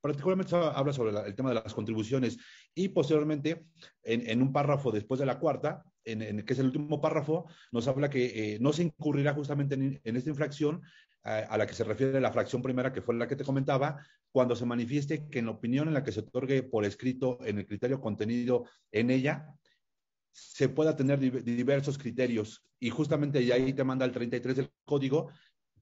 particularmente habla sobre el tema de las contribuciones. Y posteriormente en, en un párrafo después de la cuarta, en, en, que es el último párrafo, nos habla que eh, no se incurrirá justamente en, en esta infracción a, la que se refiere la fracción primera, que fue la que te comentaba, cuando se manifieste que en la opinión en la que se otorgue por escrito en el criterio contenido en ella, se pueda tener diversos criterios. Y justamente ahí te manda el 33 del código,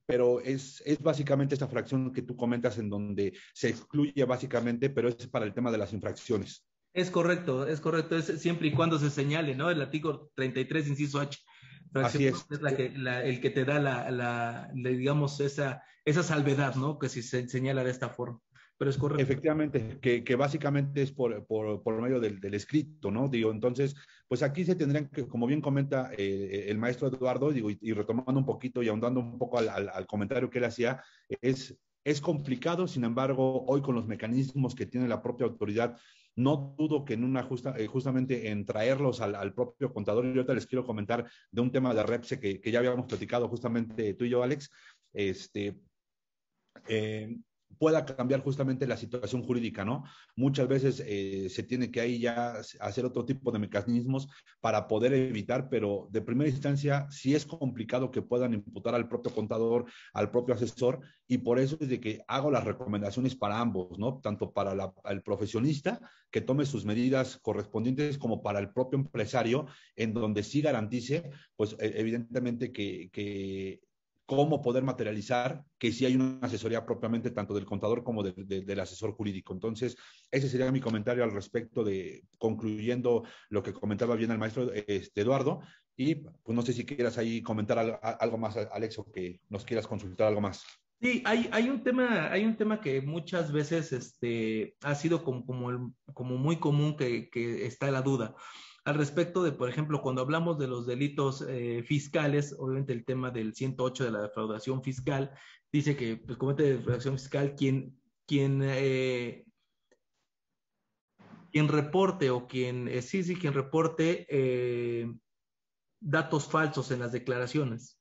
pero es, es básicamente esta fracción que tú comentas en donde se excluye básicamente, pero es para el tema de las infracciones. Es correcto, es correcto, es siempre y cuando se señale, ¿no? El artículo 33, inciso H. Así es. es la que, la, el que te da la, la, la, digamos, esa, esa salvedad, ¿no? Que si se señala de esta forma. Pero es correcto. Efectivamente, que, que básicamente es por, por, por medio del, del, escrito, ¿no? Digo, entonces, pues aquí se tendrían que, como bien comenta eh, el maestro Eduardo, digo, y, y, retomando un poquito y ahondando un poco al, al, al, comentario que él hacía, es Es complicado, sin embargo, hoy con los mecanismos que tiene la propia autoridad, no dudo que en una justa, eh, justamente en traerlos al, propio contador, y ahorita les quiero comentar de un tema de REPSE que, que ya habíamos platicado justamente tú y yo, Alex, este, eh, pueda cambiar justamente la situación jurídica, ¿no? Muchas veces eh, se tiene que ahí ya hacer otro tipo de mecanismos para poder evitar, pero de primera instancia sí es complicado que puedan imputar al propio contador, al propio asesor, y por eso es de que hago las recomendaciones para ambos, ¿no? Tanto para el profesionista que tome sus medidas correspondientes como para el propio empresario, en donde sí garantice, pues e, evidentemente que, que cómo poder materializar que sí hay una asesoría propiamente tanto del contador como del asesor jurídico. Entonces, ese sería mi comentario al respecto de, concluyendo lo que comentaba bien el maestro este, Eduardo. Y pues no sé si quieras ahí comentar algo, más, Alex, o que nos quieras consultar algo más. Sí, hay, hay, un tema, hay un tema que muchas veces este, ha sido como, como, como muy común que, que está la duda al respecto de, por ejemplo, cuando hablamos de los delitos eh, fiscales, obviamente el tema del 108 de la defraudación fiscal, dice que pues, comete defraudación fiscal quien, quien, eh, quien reporte o quien, eh, sí, sí, quien reporte datos falsos en las declaraciones.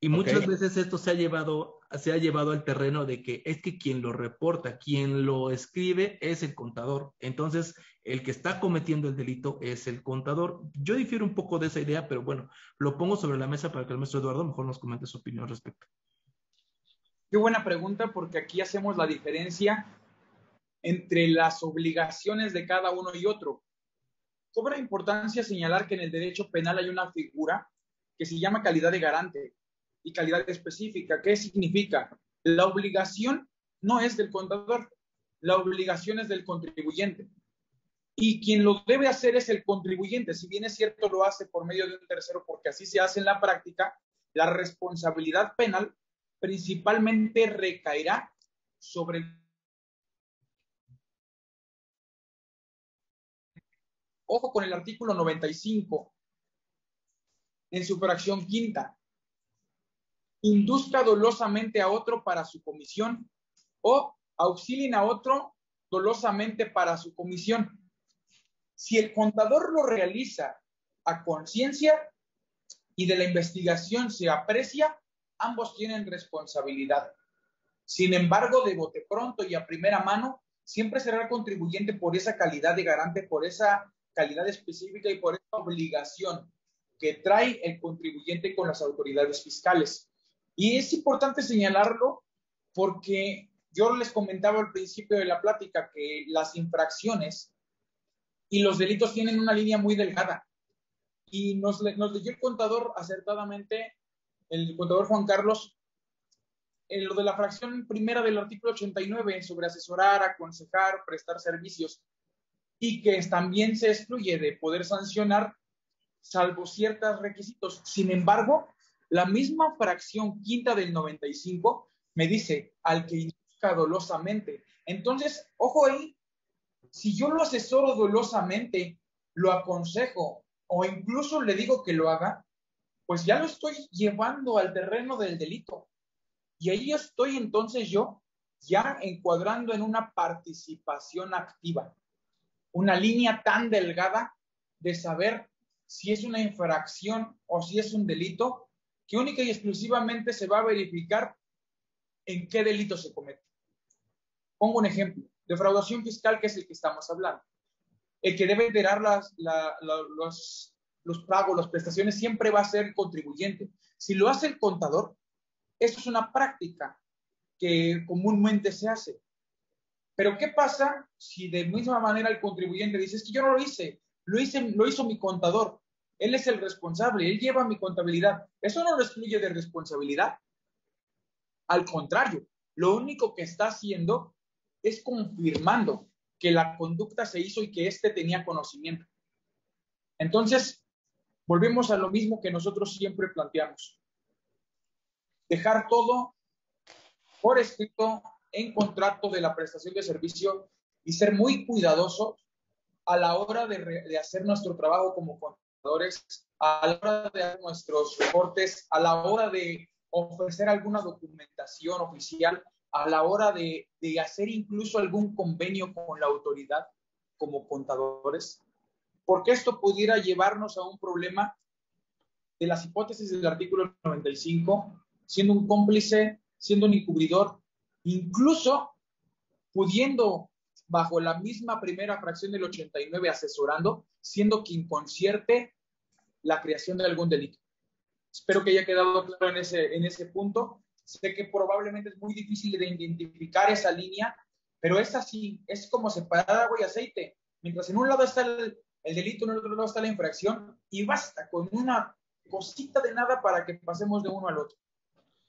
Y muchas veces esto se ha llevado se ha llevado al terreno de que es que quien lo reporta, quien lo escribe es el contador. Entonces, el que está cometiendo el delito es el contador. Yo difiero un poco de esa idea, pero bueno, lo pongo sobre la mesa para que el maestro Eduardo mejor nos comente su opinión al respecto. Qué buena pregunta, porque aquí hacemos la diferencia entre las obligaciones de cada uno y otro. Cobra importancia señalar que en el derecho penal hay una figura que se llama calidad de garante y calidad específica. ¿Qué significa? La obligación no es del contador, la obligación es del contribuyente. Y quien lo debe hacer es el contribuyente. Si bien es cierto, lo hace por medio de un tercero, porque así se hace en la práctica, la responsabilidad penal principalmente recaerá sobre el Ojo con el artículo 95 en su fracción quinta induzca dolosamente a otro para su comisión o auxilien a otro dolosamente para su comisión. Si el contador lo realiza a conciencia y de la investigación se aprecia, ambos tienen responsabilidad. Sin embargo, de bote pronto y a primera mano, siempre será el contribuyente por esa calidad de garante, por esa calidad específica y por esa obligación que trae el contribuyente con las autoridades fiscales. Y es importante señalarlo porque yo les comentaba al principio de la plática que las infracciones y los delitos tienen una línea muy delgada. Y nos, nos leyó el contador acertadamente, el contador Juan Carlos, en lo de la fracción primera del artículo 89 sobre asesorar, aconsejar, prestar servicios, y que también se excluye de poder sancionar salvo ciertos requisitos. Sin embargo, la misma fracción quinta del 95 me dice al que induzca dolosamente. Entonces, ojo ahí, si yo lo asesoro dolosamente, lo aconsejo o incluso le digo que lo haga, pues ya lo estoy llevando al terreno del delito. Y ahí estoy entonces yo ya encuadrando en una participación activa, una línea tan delgada de saber si es una infracción o si es un delito que única y exclusivamente se va a verificar en qué delito se comete. Pongo un ejemplo, defraudación fiscal, que es el que estamos hablando. El que debe enterar los pagos, las prestaciones, siempre va a ser el contribuyente. Si lo hace el contador, eso es una práctica que comúnmente se hace. Pero ¿qué pasa si de misma manera el contribuyente dice, es que yo no lo hice, lo, hice, lo hizo mi contador? Él es el responsable, él lleva mi contabilidad. Eso no lo excluye de responsabilidad. Al contrario, lo único que está haciendo es confirmando que la conducta se hizo y que éste tenía conocimiento. Entonces, volvemos a lo mismo que nosotros siempre planteamos. Dejar todo por escrito en contrato de la prestación de servicio y ser muy cuidadosos a la hora de, de hacer nuestro trabajo como a la hora de dar nuestros reportes, a la hora de ofrecer alguna documentación oficial a la hora de, de hacer incluso algún convenio con la autoridad como contadores, porque esto pudiera llevarnos a un problema de las hipótesis del artículo 95, siendo un cómplice, siendo un encubridor, incluso pudiendo bajo la misma primera fracción del 89 asesorando, siendo quien concierte la creación de algún delito. Espero que haya quedado claro en ese, en ese punto. Sé que probablemente es muy difícil de identificar esa línea, pero es así, es como separar agua y aceite. Mientras en un lado está el, el delito, en el otro lado está la infracción, y basta con una cosita de nada para que pasemos de uno al otro.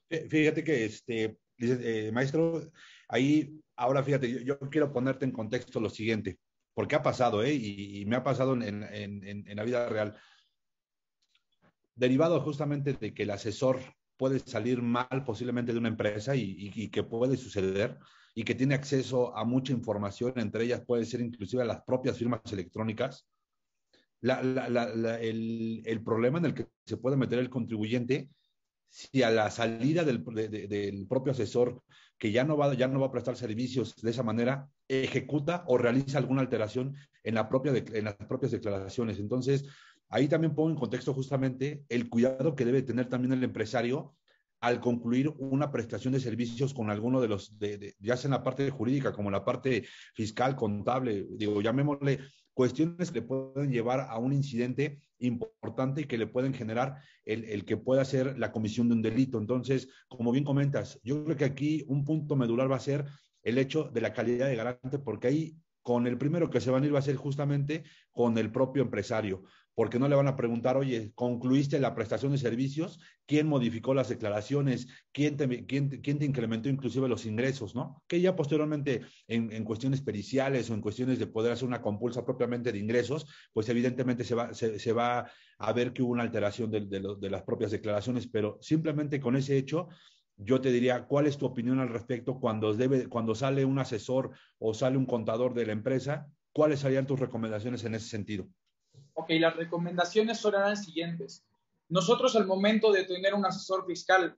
Fíjate que, este, eh, maestro, ahí, ahora fíjate, yo, quiero ponerte en contexto lo siguiente, porque ha pasado, ¿eh? Y, me ha pasado en, en, en, la vida real. Derivado justamente de que el asesor puede salir mal posiblemente de una empresa y, y, que puede suceder y que tiene acceso a mucha información, entre ellas puede ser inclusive a las propias firmas electrónicas. La, la, la, el, el, problema en el que se puede meter el contribuyente si a la salida del, del, propio asesor, que ya no, va, ya no va a prestar servicios de esa manera, ejecuta o realiza alguna alteración en, la propia en las propias declaraciones. Entonces, ahí también pongo en contexto justamente el cuidado que debe tener también el empresario al concluir una prestación de servicios con alguno de los, ya sea en la parte jurídica como en la parte fiscal, contable, digo, llamémosle cuestiones que pueden llevar a un incidente importante y que le pueden generar el, el, que pueda ser la comisión de un delito. Entonces, como bien comentas, yo creo que aquí un punto medular va a ser el hecho de la calidad de garante, porque ahí con el primero que se van a ir va a ser justamente con el propio empresario, porque no le van a preguntar, oye, concluiste la prestación de servicios, quién modificó las declaraciones, quién te, incrementó inclusive los ingresos, ¿no? Que ya posteriormente en, cuestiones periciales o en cuestiones de poder hacer una compulsa propiamente de ingresos, pues evidentemente se va, a ver que hubo una alteración de, de, de las propias declaraciones, pero simplemente con ese hecho yo te diría, ¿cuál es tu opinión al respecto cuando, debe, cuando sale un asesor o sale un contador de la empresa? ¿Cuáles serían tus recomendaciones en ese sentido? Ok, las recomendaciones son las siguientes. Nosotros al momento de tener un asesor fiscal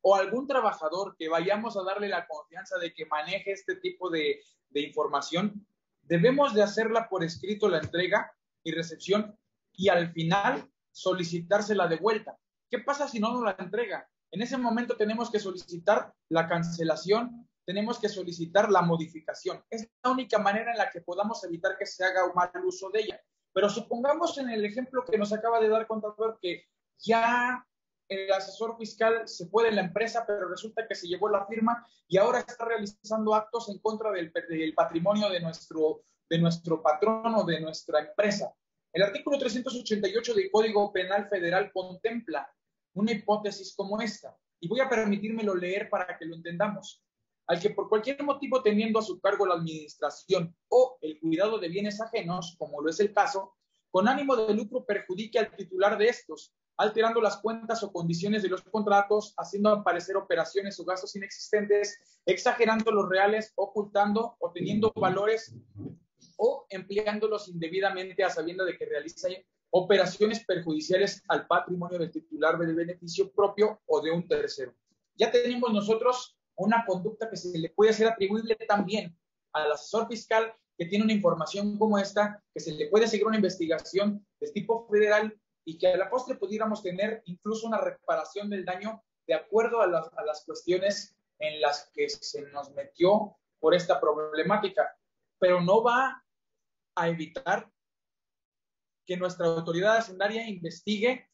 o algún trabajador que vayamos a darle la confianza de que maneje este tipo de, de información, debemos de hacerla por escrito la entrega y recepción y al final solicitársela de vuelta. ¿Qué pasa si no nos la entrega? En ese momento tenemos que solicitar la cancelación, tenemos que solicitar la modificación. Es la única manera en la que podamos evitar que se haga un mal uso de ella. Pero supongamos en el ejemplo que nos acaba de dar contador que ya el asesor fiscal se fue de la empresa, pero resulta que se llevó la firma y ahora está realizando actos en contra del, del patrimonio de nuestro, de nuestro patrón o de nuestra empresa. El artículo 388 del Código Penal Federal contempla una hipótesis como esta. Y voy a permitírmelo leer para que lo entendamos. Al que por cualquier motivo teniendo a su cargo la administración o el cuidado de bienes ajenos, como lo es el caso, con ánimo de lucro perjudique al titular de estos, alterando las cuentas o condiciones de los contratos, haciendo aparecer operaciones o gastos inexistentes, exagerando los reales, ocultando o teniendo valores o empleándolos indebidamente a sabienda de que realiza operaciones perjudiciales al patrimonio del titular del beneficio propio o de un tercero. Ya tenemos nosotros una conducta que se le puede ser atribuible también al asesor fiscal que tiene una información como esta, que se le puede seguir una investigación de tipo federal y que a la postre pudiéramos tener incluso una reparación del daño de acuerdo a las, a las cuestiones en las que se nos metió por esta problemática, pero no va a evitar que nuestra autoridad hacendaria investigue,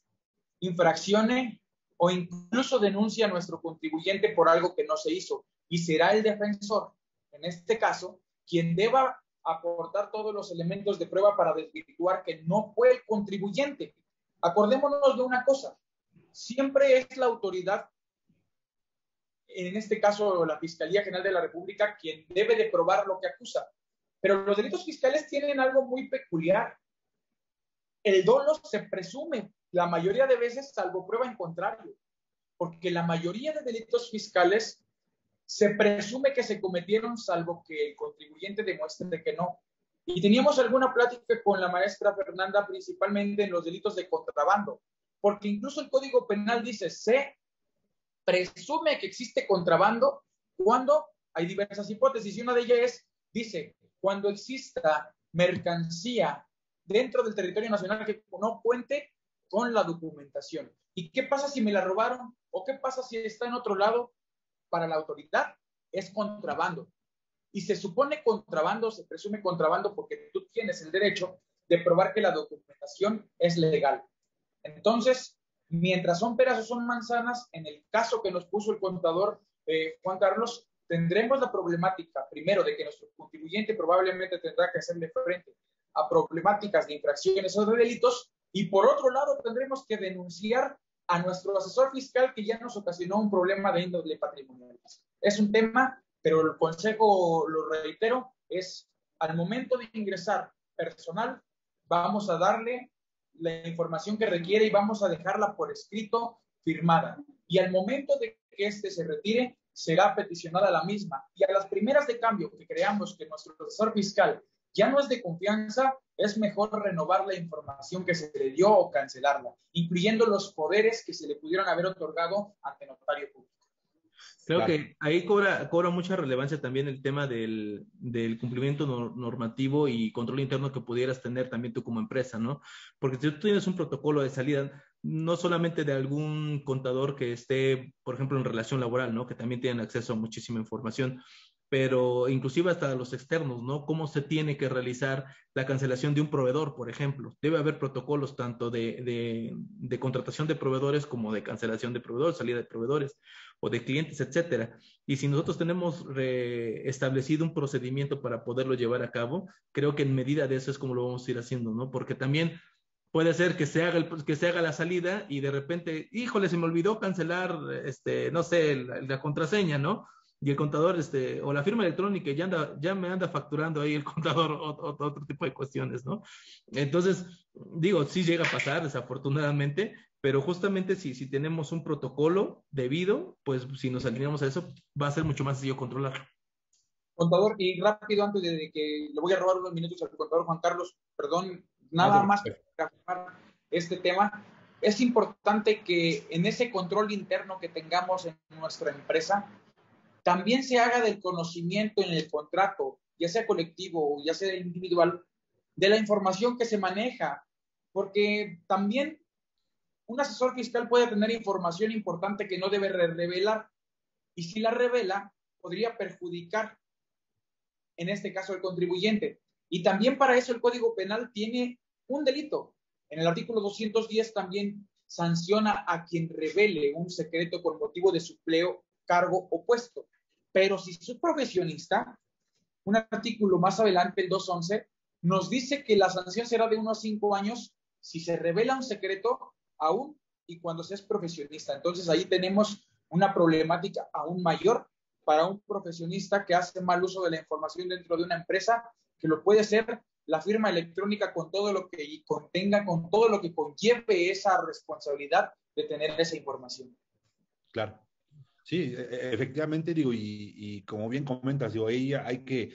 infraccione o incluso denuncie a nuestro contribuyente por algo que no se hizo. Y será el defensor, en este caso, quien deba aportar todos los elementos de prueba para desvirtuar que no fue el contribuyente. Acordémonos de una cosa, siempre es la autoridad, en este caso la Fiscalía General de la República, quien debe de probar lo que acusa. Pero los delitos fiscales tienen algo muy peculiar el dolo se presume la mayoría de veces, salvo prueba en contrario, porque la mayoría de delitos fiscales se presume que se cometieron salvo que el contribuyente demuestre que no. Y teníamos alguna plática con la maestra Fernanda principalmente en los delitos de contrabando, porque incluso el Código Penal dice, sé presume que existe contrabando cuando hay diversas hipótesis y una de ellas es, dice, cuando exista mercancía dentro del territorio nacional que no cuente con la documentación. ¿Y qué pasa si me la robaron? ¿O qué pasa si está en otro lado? Para la autoridad es contrabando. Y se supone contrabando, se presume contrabando porque tú tienes el derecho de probar que la documentación es legal. Entonces, mientras son peras o son manzanas, en el caso que nos puso el contador eh, Juan Carlos, tendremos la problemática, primero, de que nuestro contribuyente probablemente tendrá que hacerle frente a problemáticas de infracciones o de delitos, y por otro lado tendremos que denunciar a nuestro asesor fiscal que ya nos ocasionó un problema de índole patrimonial. Es un tema, pero el consejo, lo reitero, es al momento de ingresar personal, vamos a darle la información que requiere y vamos a dejarla por escrito firmada. Y al momento de que éste se retire, será peticionada la misma. Y a las primeras de cambio que creamos que nuestro asesor fiscal ya no es de confianza, es mejor renovar la información que se le dio o cancelarla, incluyendo los poderes que se le pudieron haber otorgado ante notario público. Creo que ahí cobra, cobra mucha relevancia también el tema del, del cumplimiento normativo y control interno que pudieras tener también tú como empresa, ¿no? Porque si tú tienes un protocolo de salida, no solamente de algún contador que esté, por ejemplo, en relación laboral, ¿no? Que también tienen acceso a muchísima información, pero inclusive hasta los externos, ¿no? Cómo se tiene que realizar la cancelación de un proveedor, por ejemplo. Debe haber protocolos tanto de, de, contratación de proveedores como de cancelación de proveedores, salida de proveedores o de clientes, etcétera. Y si nosotros tenemos establecido un procedimiento para poderlo llevar a cabo, creo que en medida de eso es como lo vamos a ir haciendo, ¿no? Porque también puede ser que se haga el, que se haga la salida y de repente, híjole, se me olvidó cancelar, este, no sé, la, la contraseña, ¿no? Y el contador, este, o la firma electrónica ya, anda, ya me anda facturando ahí el contador otro tipo de cuestiones, ¿no? Entonces, digo, sí llega a pasar, desafortunadamente, pero justamente si, si tenemos un protocolo debido, pues si nos alineamos a eso, va a ser mucho más sencillo controlar. Contador, y rápido, antes de que le voy a robar unos minutos al contador Juan Carlos, perdón, nada más para afirmar este tema. Es importante que en ese control interno que tengamos en nuestra empresa, también se haga del conocimiento en el contrato, ya sea colectivo o ya sea individual, de la información que se maneja, porque también un asesor fiscal puede tener información importante que no debe revelar y si la revela podría perjudicar, en este caso, al contribuyente. Y también para eso el Código Penal tiene un delito. En el artículo 210 también sanciona a quien revele un secreto por motivo de supleo, cargo o puesto. Pero si su profesionista, un artículo más adelante, el 211, nos dice que la sanción será de unos cinco años si se revela un secreto aún y cuando se es profesionista. Entonces ahí tenemos una problemática aún mayor para un profesionista que hace mal uso de la información dentro de una empresa, que lo puede ser la firma electrónica con todo lo que contenga, con todo lo que conlleve esa responsabilidad de tener esa información. Claro. Sí, e, e, efectivamente, digo, y, como bien comentas, digo, ahí hay que,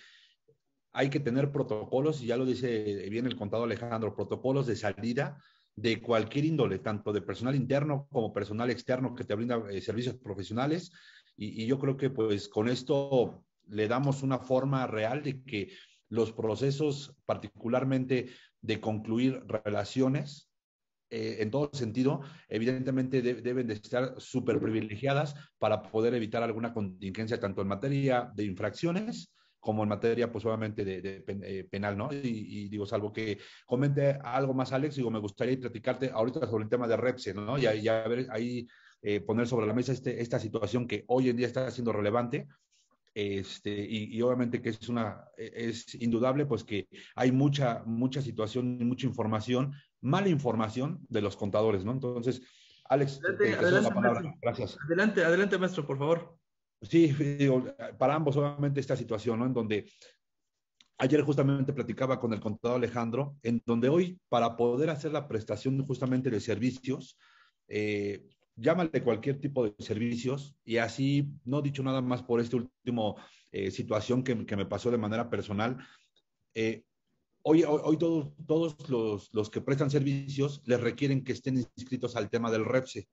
hay que tener protocolos, y ya lo dice bien el contado Alejandro, protocolos de salida de cualquier índole, tanto de personal interno como personal externo que te brinda eh, servicios profesionales. Y, y, yo creo que pues con esto le damos una forma real de que los procesos, particularmente de concluir relaciones, eh, en todo sentido, evidentemente deben de estar súper privilegiadas para poder evitar alguna contingencia, tanto en materia de infracciones como en materia, pues obviamente, de, eh, penal, ¿no? Y, digo, salvo que comente algo más, Alex, digo, me gustaría platicarte ahorita sobre el tema de Repse, ¿no? Y, y a ver, ahí eh, poner sobre la mesa este, esta situación que hoy en día está siendo relevante, este, y, y, obviamente que es una, es indudable, pues que hay mucha, mucha situación y mucha información mala información de los contadores, ¿no? Entonces, Alex, adelante, la palabra. Gracias. Adelante, adelante, maestro, por favor. Sí, para ambos, obviamente, esta situación, ¿no? En donde ayer justamente platicaba con el contador Alejandro, en donde hoy, para poder hacer la prestación justamente de servicios, eh, llámale cualquier tipo de servicios, y así, no dicho nada más por esta última eh, situación que, que, me pasó de manera personal, eh, Hoy, hoy, todos, todos los, los, que prestan servicios les requieren que estén inscritos al tema del REPSE.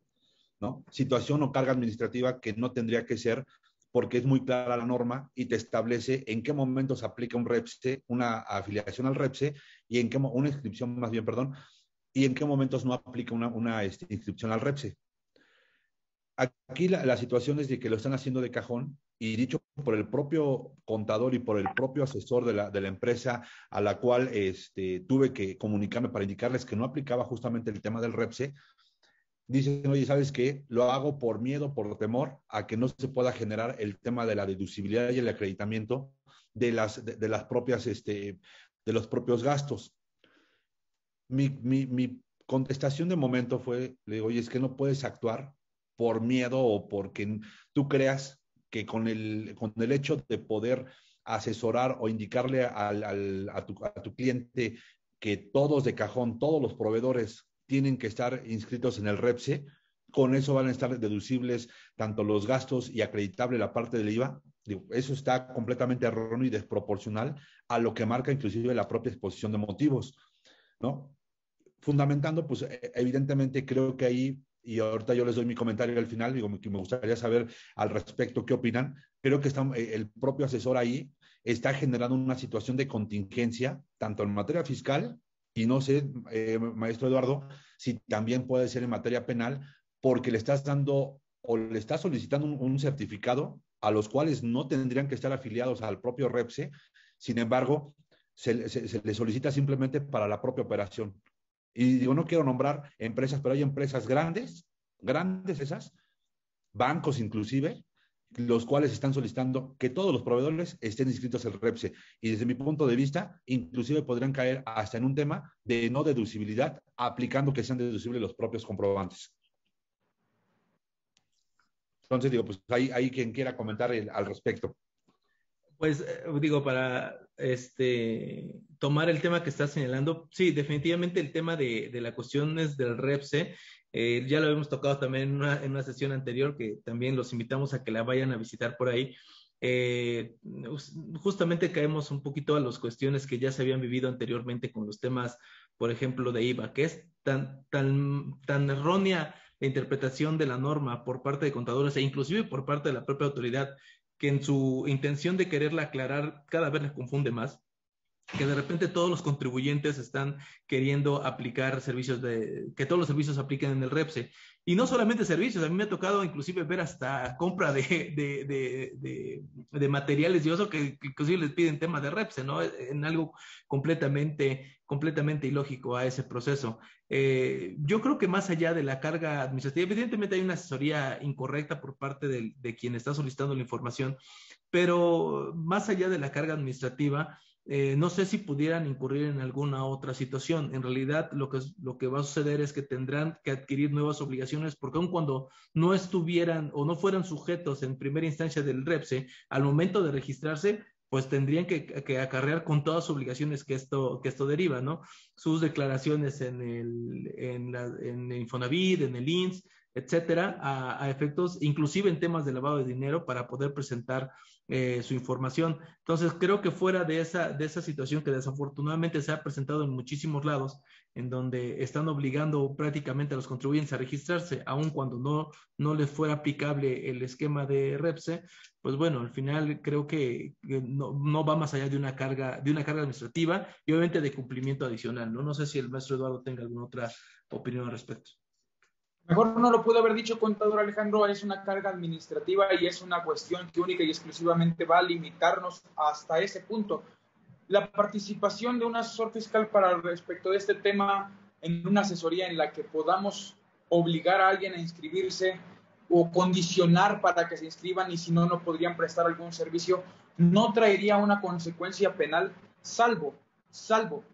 ¿no? Situación o carga administrativa que no tendría que ser porque es muy clara la norma y te establece en qué momento se aplica un REPSE, una afiliación al REPSE y en qué una inscripción más bien, perdón, y en qué momentos no aplica una, una este, inscripción al REPSE. Aquí la, situación es de que lo están haciendo de cajón y dicho por el propio contador y por el propio asesor de la, de la empresa a la cual este, tuve que comunicarme para indicarles que no aplicaba justamente el tema del REPSE, dicen, oye, ¿sabes qué? Lo hago por miedo, por temor a que no se pueda generar el tema de la deducibilidad y el acreditamiento de las, de, las propias, este, de los propios gastos. Mi, mi, mi, contestación de momento fue, le digo, oye, es que no puedes actuar por miedo o porque tú creas que con el, con el hecho de poder asesorar o indicarle al, al, a, tu, a tu cliente que todos de cajón, todos los proveedores tienen que estar inscritos en el REPSE. Con eso van a estar deducibles tanto los gastos y acreditable la parte del IVA. eso está completamente erróneo y desproporcional a lo que marca inclusive la propia exposición de motivos, ¿no? Fundamentando, pues e, evidentemente creo que ahí, y ahorita yo les doy mi comentario al final, digo, me gustaría saber al respecto qué opinan, creo que eh, el propio asesor ahí está generando una situación de contingencia, tanto en materia fiscal y no sé, eh, maestro Eduardo, si también puede ser en materia penal, porque le estás dando o le estás solicitando un, certificado a los cuales no tendrían que estar afiliados al propio REPSE, sin embargo, se, se, le solicita simplemente para la propia operación. Y digo, no quiero nombrar empresas, pero hay empresas grandes, grandes esas, bancos inclusive, los cuales están solicitando que todos los proveedores estén inscritos al REPSE. Y desde mi punto de vista, inclusive podrían caer hasta en un tema de no deducibilidad, aplicando que sean deducibles los propios comprobantes. Entonces, digo, pues hay, hay quien quiera comentar al respecto. Pues eh, digo, para este tomar el tema que estás señalando, sí, definitivamente el tema de, de las cuestiones del REPSE. Eh, ya lo hemos tocado también en una, en una, sesión anterior, que también los invitamos a que la vayan a visitar por ahí. Eh, justamente caemos un poquito a las cuestiones que ya se habían vivido anteriormente con los temas, por ejemplo, de IVA, que es tan, tan, tan errónea la interpretación de la norma por parte de contadores e inclusive por parte de la propia autoridad, que en su intención de quererla aclarar cada vez les confunde más que de repente todos los contribuyentes están queriendo aplicar servicios de, que todos los servicios apliquen en el REPSE. Y no solamente servicios, a mí me ha tocado inclusive ver hasta compra de, de, de, materiales y eso que, inclusive les piden tema de REPSE, ¿no? En algo completamente, completamente ilógico a ese proceso. Eh, yo creo que más allá de la carga administrativa, evidentemente hay una asesoría incorrecta por parte de, de quien está solicitando la información, pero más allá de la carga administrativa, eh, no sé si pudieran incurrir en alguna otra situación. En realidad, lo que, lo que va a suceder es que tendrán que adquirir nuevas obligaciones, porque aun cuando no estuvieran o no fueran sujetos en primera instancia del REPSE, al momento de registrarse, pues tendrían que, acarrear con todas las obligaciones que esto, que esto deriva, ¿no? Sus declaraciones en el, en, en el Infonavit, en el INS, etcétera, a, efectos, inclusive en temas de lavado de dinero, para poder presentar eh, su información. Entonces, creo que fuera de esa, de esa situación que desafortunadamente se ha presentado en muchísimos lados, en donde están obligando prácticamente a los contribuyentes a registrarse, aun cuando no, no les fuera aplicable el esquema de REPSE, pues bueno, al final creo que, no, no, va más allá de una carga, de una carga administrativa y obviamente de cumplimiento adicional. No, no sé si el maestro Eduardo tenga alguna otra opinión al respecto. Mejor no lo pudo haber dicho contador Alejandro, es una carga administrativa y es una cuestión que única y exclusivamente va a limitarnos hasta ese punto. La participación de un asesor fiscal para respecto de este tema en una asesoría en la que podamos obligar a alguien a inscribirse o condicionar para que se inscriban y si no, no podrían prestar algún servicio, no traería una consecuencia penal, salvo, salvo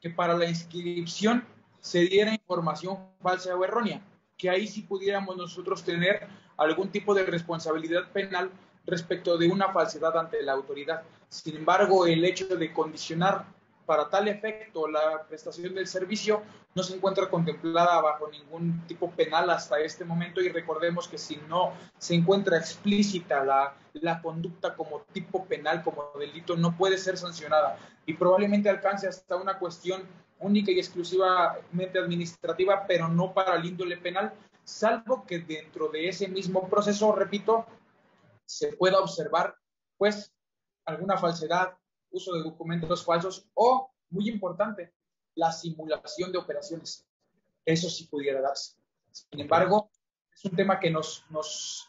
que para la inscripción se diera información falsa o errónea que ahí sí pudiéramos nosotros tener algún tipo de responsabilidad penal respecto de una falsedad ante la autoridad. Sin embargo, el hecho de condicionar para tal efecto la prestación del servicio no se encuentra contemplada bajo ningún tipo penal hasta este momento y recordemos que si no se encuentra explícita la, la conducta como tipo penal, como delito, no puede ser sancionada y probablemente alcance hasta una cuestión única y exclusivamente administrativa, pero no para el índole penal, salvo que dentro de ese mismo proceso, repito, se pueda observar, pues, alguna falsedad, uso de documentos falsos o, muy importante, la simulación de operaciones. Eso sí pudiera darse. Sin embargo, es un tema que nos, nos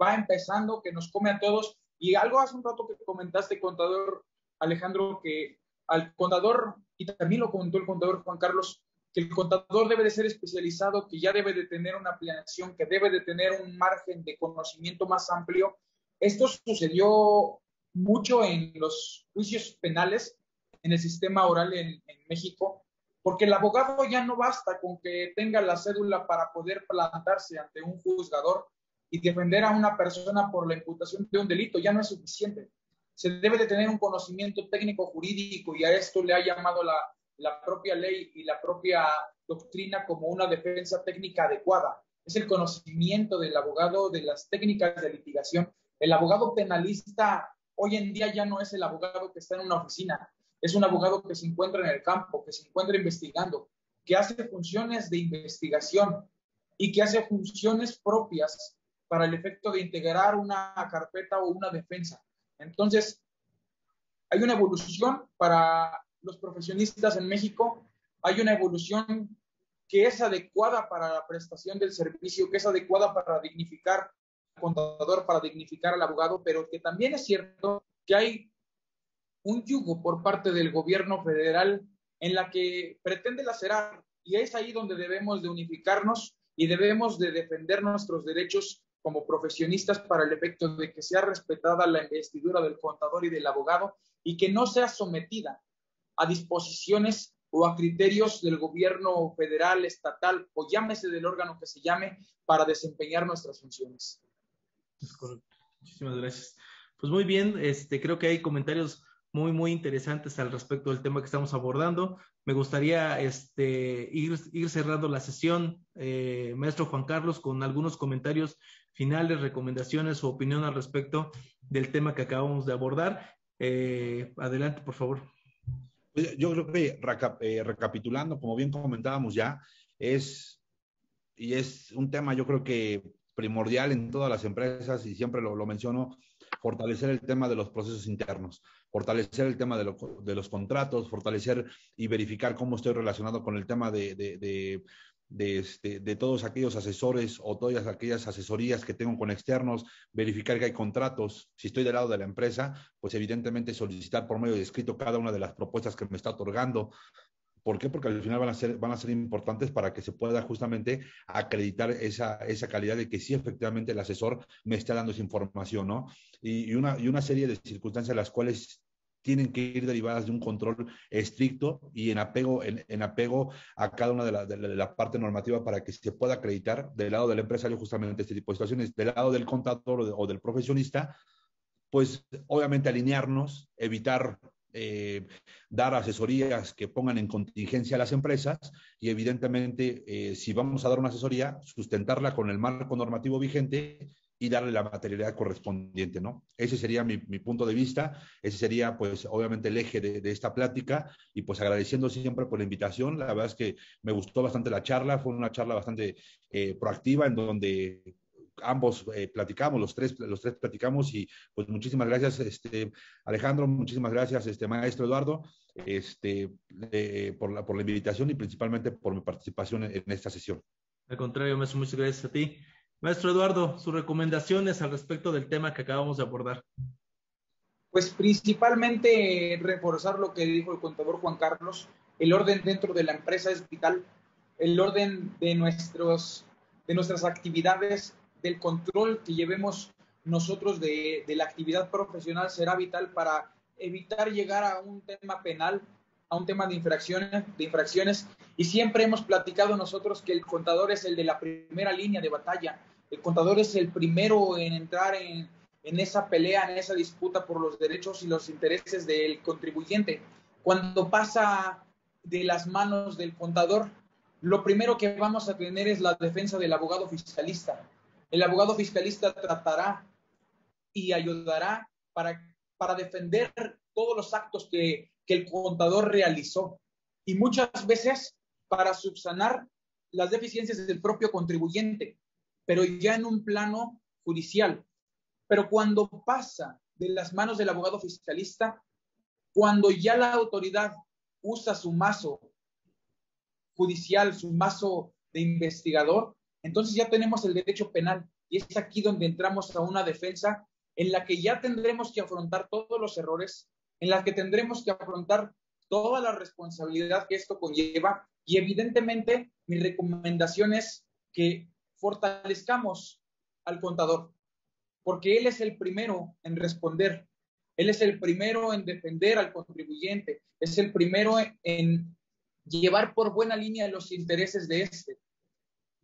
va empezando, que nos come a todos. Y algo hace un rato que comentaste, contador Alejandro, que al contador, y también lo comentó el contador Juan Carlos, que el contador debe de ser especializado, que ya debe de tener una planeación, que debe de tener un margen de conocimiento más amplio. Esto sucedió mucho en los juicios penales, en el sistema oral en, en México, porque el abogado ya no basta con que tenga la cédula para poder plantarse ante un juzgador y defender a una persona por la imputación de un delito, ya no es suficiente. Se debe de tener un conocimiento técnico jurídico y a esto le ha llamado la, la propia ley y la propia doctrina como una defensa técnica adecuada. Es el conocimiento del abogado de las técnicas de litigación. El abogado penalista hoy en día ya no es el abogado que está en una oficina, es un abogado que se encuentra en el campo, que se encuentra investigando, que hace funciones de investigación y que hace funciones propias para el efecto de integrar una carpeta o una defensa. Entonces, hay una evolución para los profesionistas en México, hay una evolución que es adecuada para la prestación del servicio, que es adecuada para dignificar al contador, para dignificar al abogado, pero que también es cierto que hay un yugo por parte del gobierno federal en la que pretende lacerar y es ahí donde debemos de unificarnos y debemos de defender nuestros derechos como profesionistas para el efecto de que sea respetada la investidura del contador y del abogado y que no sea sometida a disposiciones o a criterios del gobierno federal, estatal o llámese del órgano que se llame para desempeñar nuestras funciones. Es correcto. Muchísimas gracias. Pues muy bien, este, creo que hay comentarios muy, muy interesantes al respecto del tema que estamos abordando. Me gustaría este, ir, ir cerrando la sesión, eh, maestro Juan Carlos, con algunos comentarios finales, recomendaciones o opinión al respecto del tema que acabamos de abordar. Eh, adelante, por favor. Yo creo que eh, recapitulando, como bien comentábamos ya, es y es un tema yo creo que primordial en todas las empresas y siempre lo, menciono, fortalecer el tema de los procesos internos, fortalecer el tema de, lo, de, los contratos, fortalecer y verificar cómo estoy relacionado con el tema de de, este, de, todos aquellos asesores o todas aquellas asesorías que tengo con externos, verificar que hay contratos. Si estoy del lado de la empresa, pues evidentemente solicitar por medio de escrito cada una de las propuestas que me está otorgando. ¿Por qué? Porque al final van a ser, van a ser importantes para que se pueda justamente acreditar esa, esa calidad de que sí efectivamente el asesor me está dando esa información, ¿no? Y, y, una, y una serie de circunstancias las cuales tienen que ir derivadas de un control estricto y en apego, en, apego a cada una de la, de, la, parte normativa para que se pueda acreditar del lado del empresario justamente este tipo de situaciones, del lado del contador o del profesionista, pues obviamente alinearnos, evitar eh, dar asesorías que pongan en contingencia a las empresas y evidentemente eh, si vamos a dar una asesoría, sustentarla con el marco normativo vigente y darle la materialidad correspondiente, ¿no? Ese sería mi, mi, punto de vista, ese sería, pues, obviamente el eje de, de, esta plática y pues agradeciendo siempre por la invitación, la verdad es que me gustó bastante la charla, fue una charla bastante eh, proactiva en donde ambos eh, platicamos, los tres, los tres platicamos y pues muchísimas gracias, este, Alejandro, muchísimas gracias, este, maestro Eduardo, este, eh, por, la, por la invitación y principalmente por mi participación en, en esta sesión. Al contrario, muchas gracias a ti. Maestro Eduardo, sus recomendaciones al respecto del tema que acabamos de abordar. Pues principalmente reforzar lo que dijo el contador Juan Carlos, el orden dentro de la empresa es vital, el orden de, nuestros, de nuestras actividades, del control que llevemos nosotros de, de la actividad profesional será vital para evitar llegar a un tema penal, a un tema de infracciones, de infracciones. Y siempre hemos platicado nosotros que el contador es el de la primera línea de batalla, el contador es el primero en entrar en, esa pelea, en esa disputa por los derechos y los intereses del contribuyente. Cuando pasa de las manos del contador, lo primero que vamos a tener es la defensa del abogado fiscalista. El abogado fiscalista tratará y ayudará para, defender todos los actos que el contador realizó. Y muchas veces para subsanar las deficiencias del propio contribuyente, pero ya en un plano judicial. Pero cuando pasa de las manos del abogado fiscalista, cuando ya la autoridad usa su mazo judicial, su mazo de investigador, entonces ya tenemos el derecho penal. Y es aquí donde entramos a una defensa en la que ya tendremos que afrontar todos los errores, en la que tendremos que afrontar toda la responsabilidad que esto conlleva. Y evidentemente mi recomendación es que fortalezcamos al contador, porque él es el primero en responder, él es el primero en defender al contribuyente, es el primero en llevar por buena línea los intereses de este.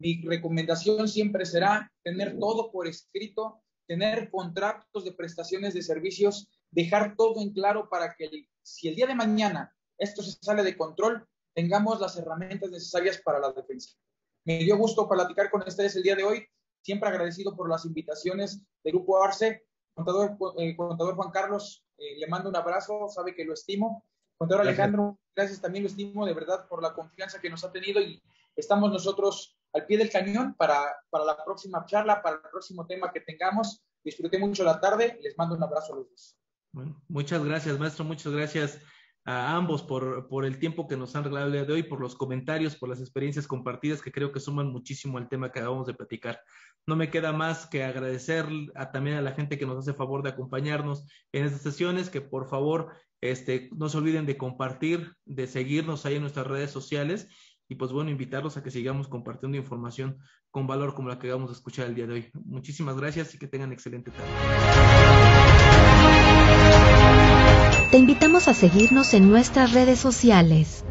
Mi recomendación siempre será tener todo por escrito, tener contratos de prestaciones de servicios, dejar todo en claro para que si el día de mañana esto se sale de control, tengamos las herramientas necesarias para la defensa. Me dio gusto platicar con ustedes el día de hoy, siempre agradecido por las invitaciones del Grupo Arce. Contador, eh, contador Juan Carlos, eh, le mando un abrazo, sabe que lo estimo. Contador Alejandro, gracias también lo estimo de verdad por la confianza que nos ha tenido y estamos nosotros al pie del cañón para, para la próxima charla, para el próximo tema que tengamos. Disfruté mucho la tarde, les mando un abrazo a los dos. Bueno, muchas gracias, maestro, muchas gracias a ambos por, por, el tiempo que nos han regalado el día de hoy, por los comentarios, por las experiencias compartidas que creo que suman muchísimo al tema que acabamos de platicar. No me queda más que agradecer a, también a la gente que nos hace favor de acompañarnos en estas sesiones, que por favor este, no se olviden de compartir, de seguirnos ahí en nuestras redes sociales y pues bueno, invitarlos a que sigamos compartiendo información con valor como la que acabamos de escuchar el día de hoy. Muchísimas gracias y que tengan excelente tarde. Te invitamos a seguirnos en nuestras redes sociales.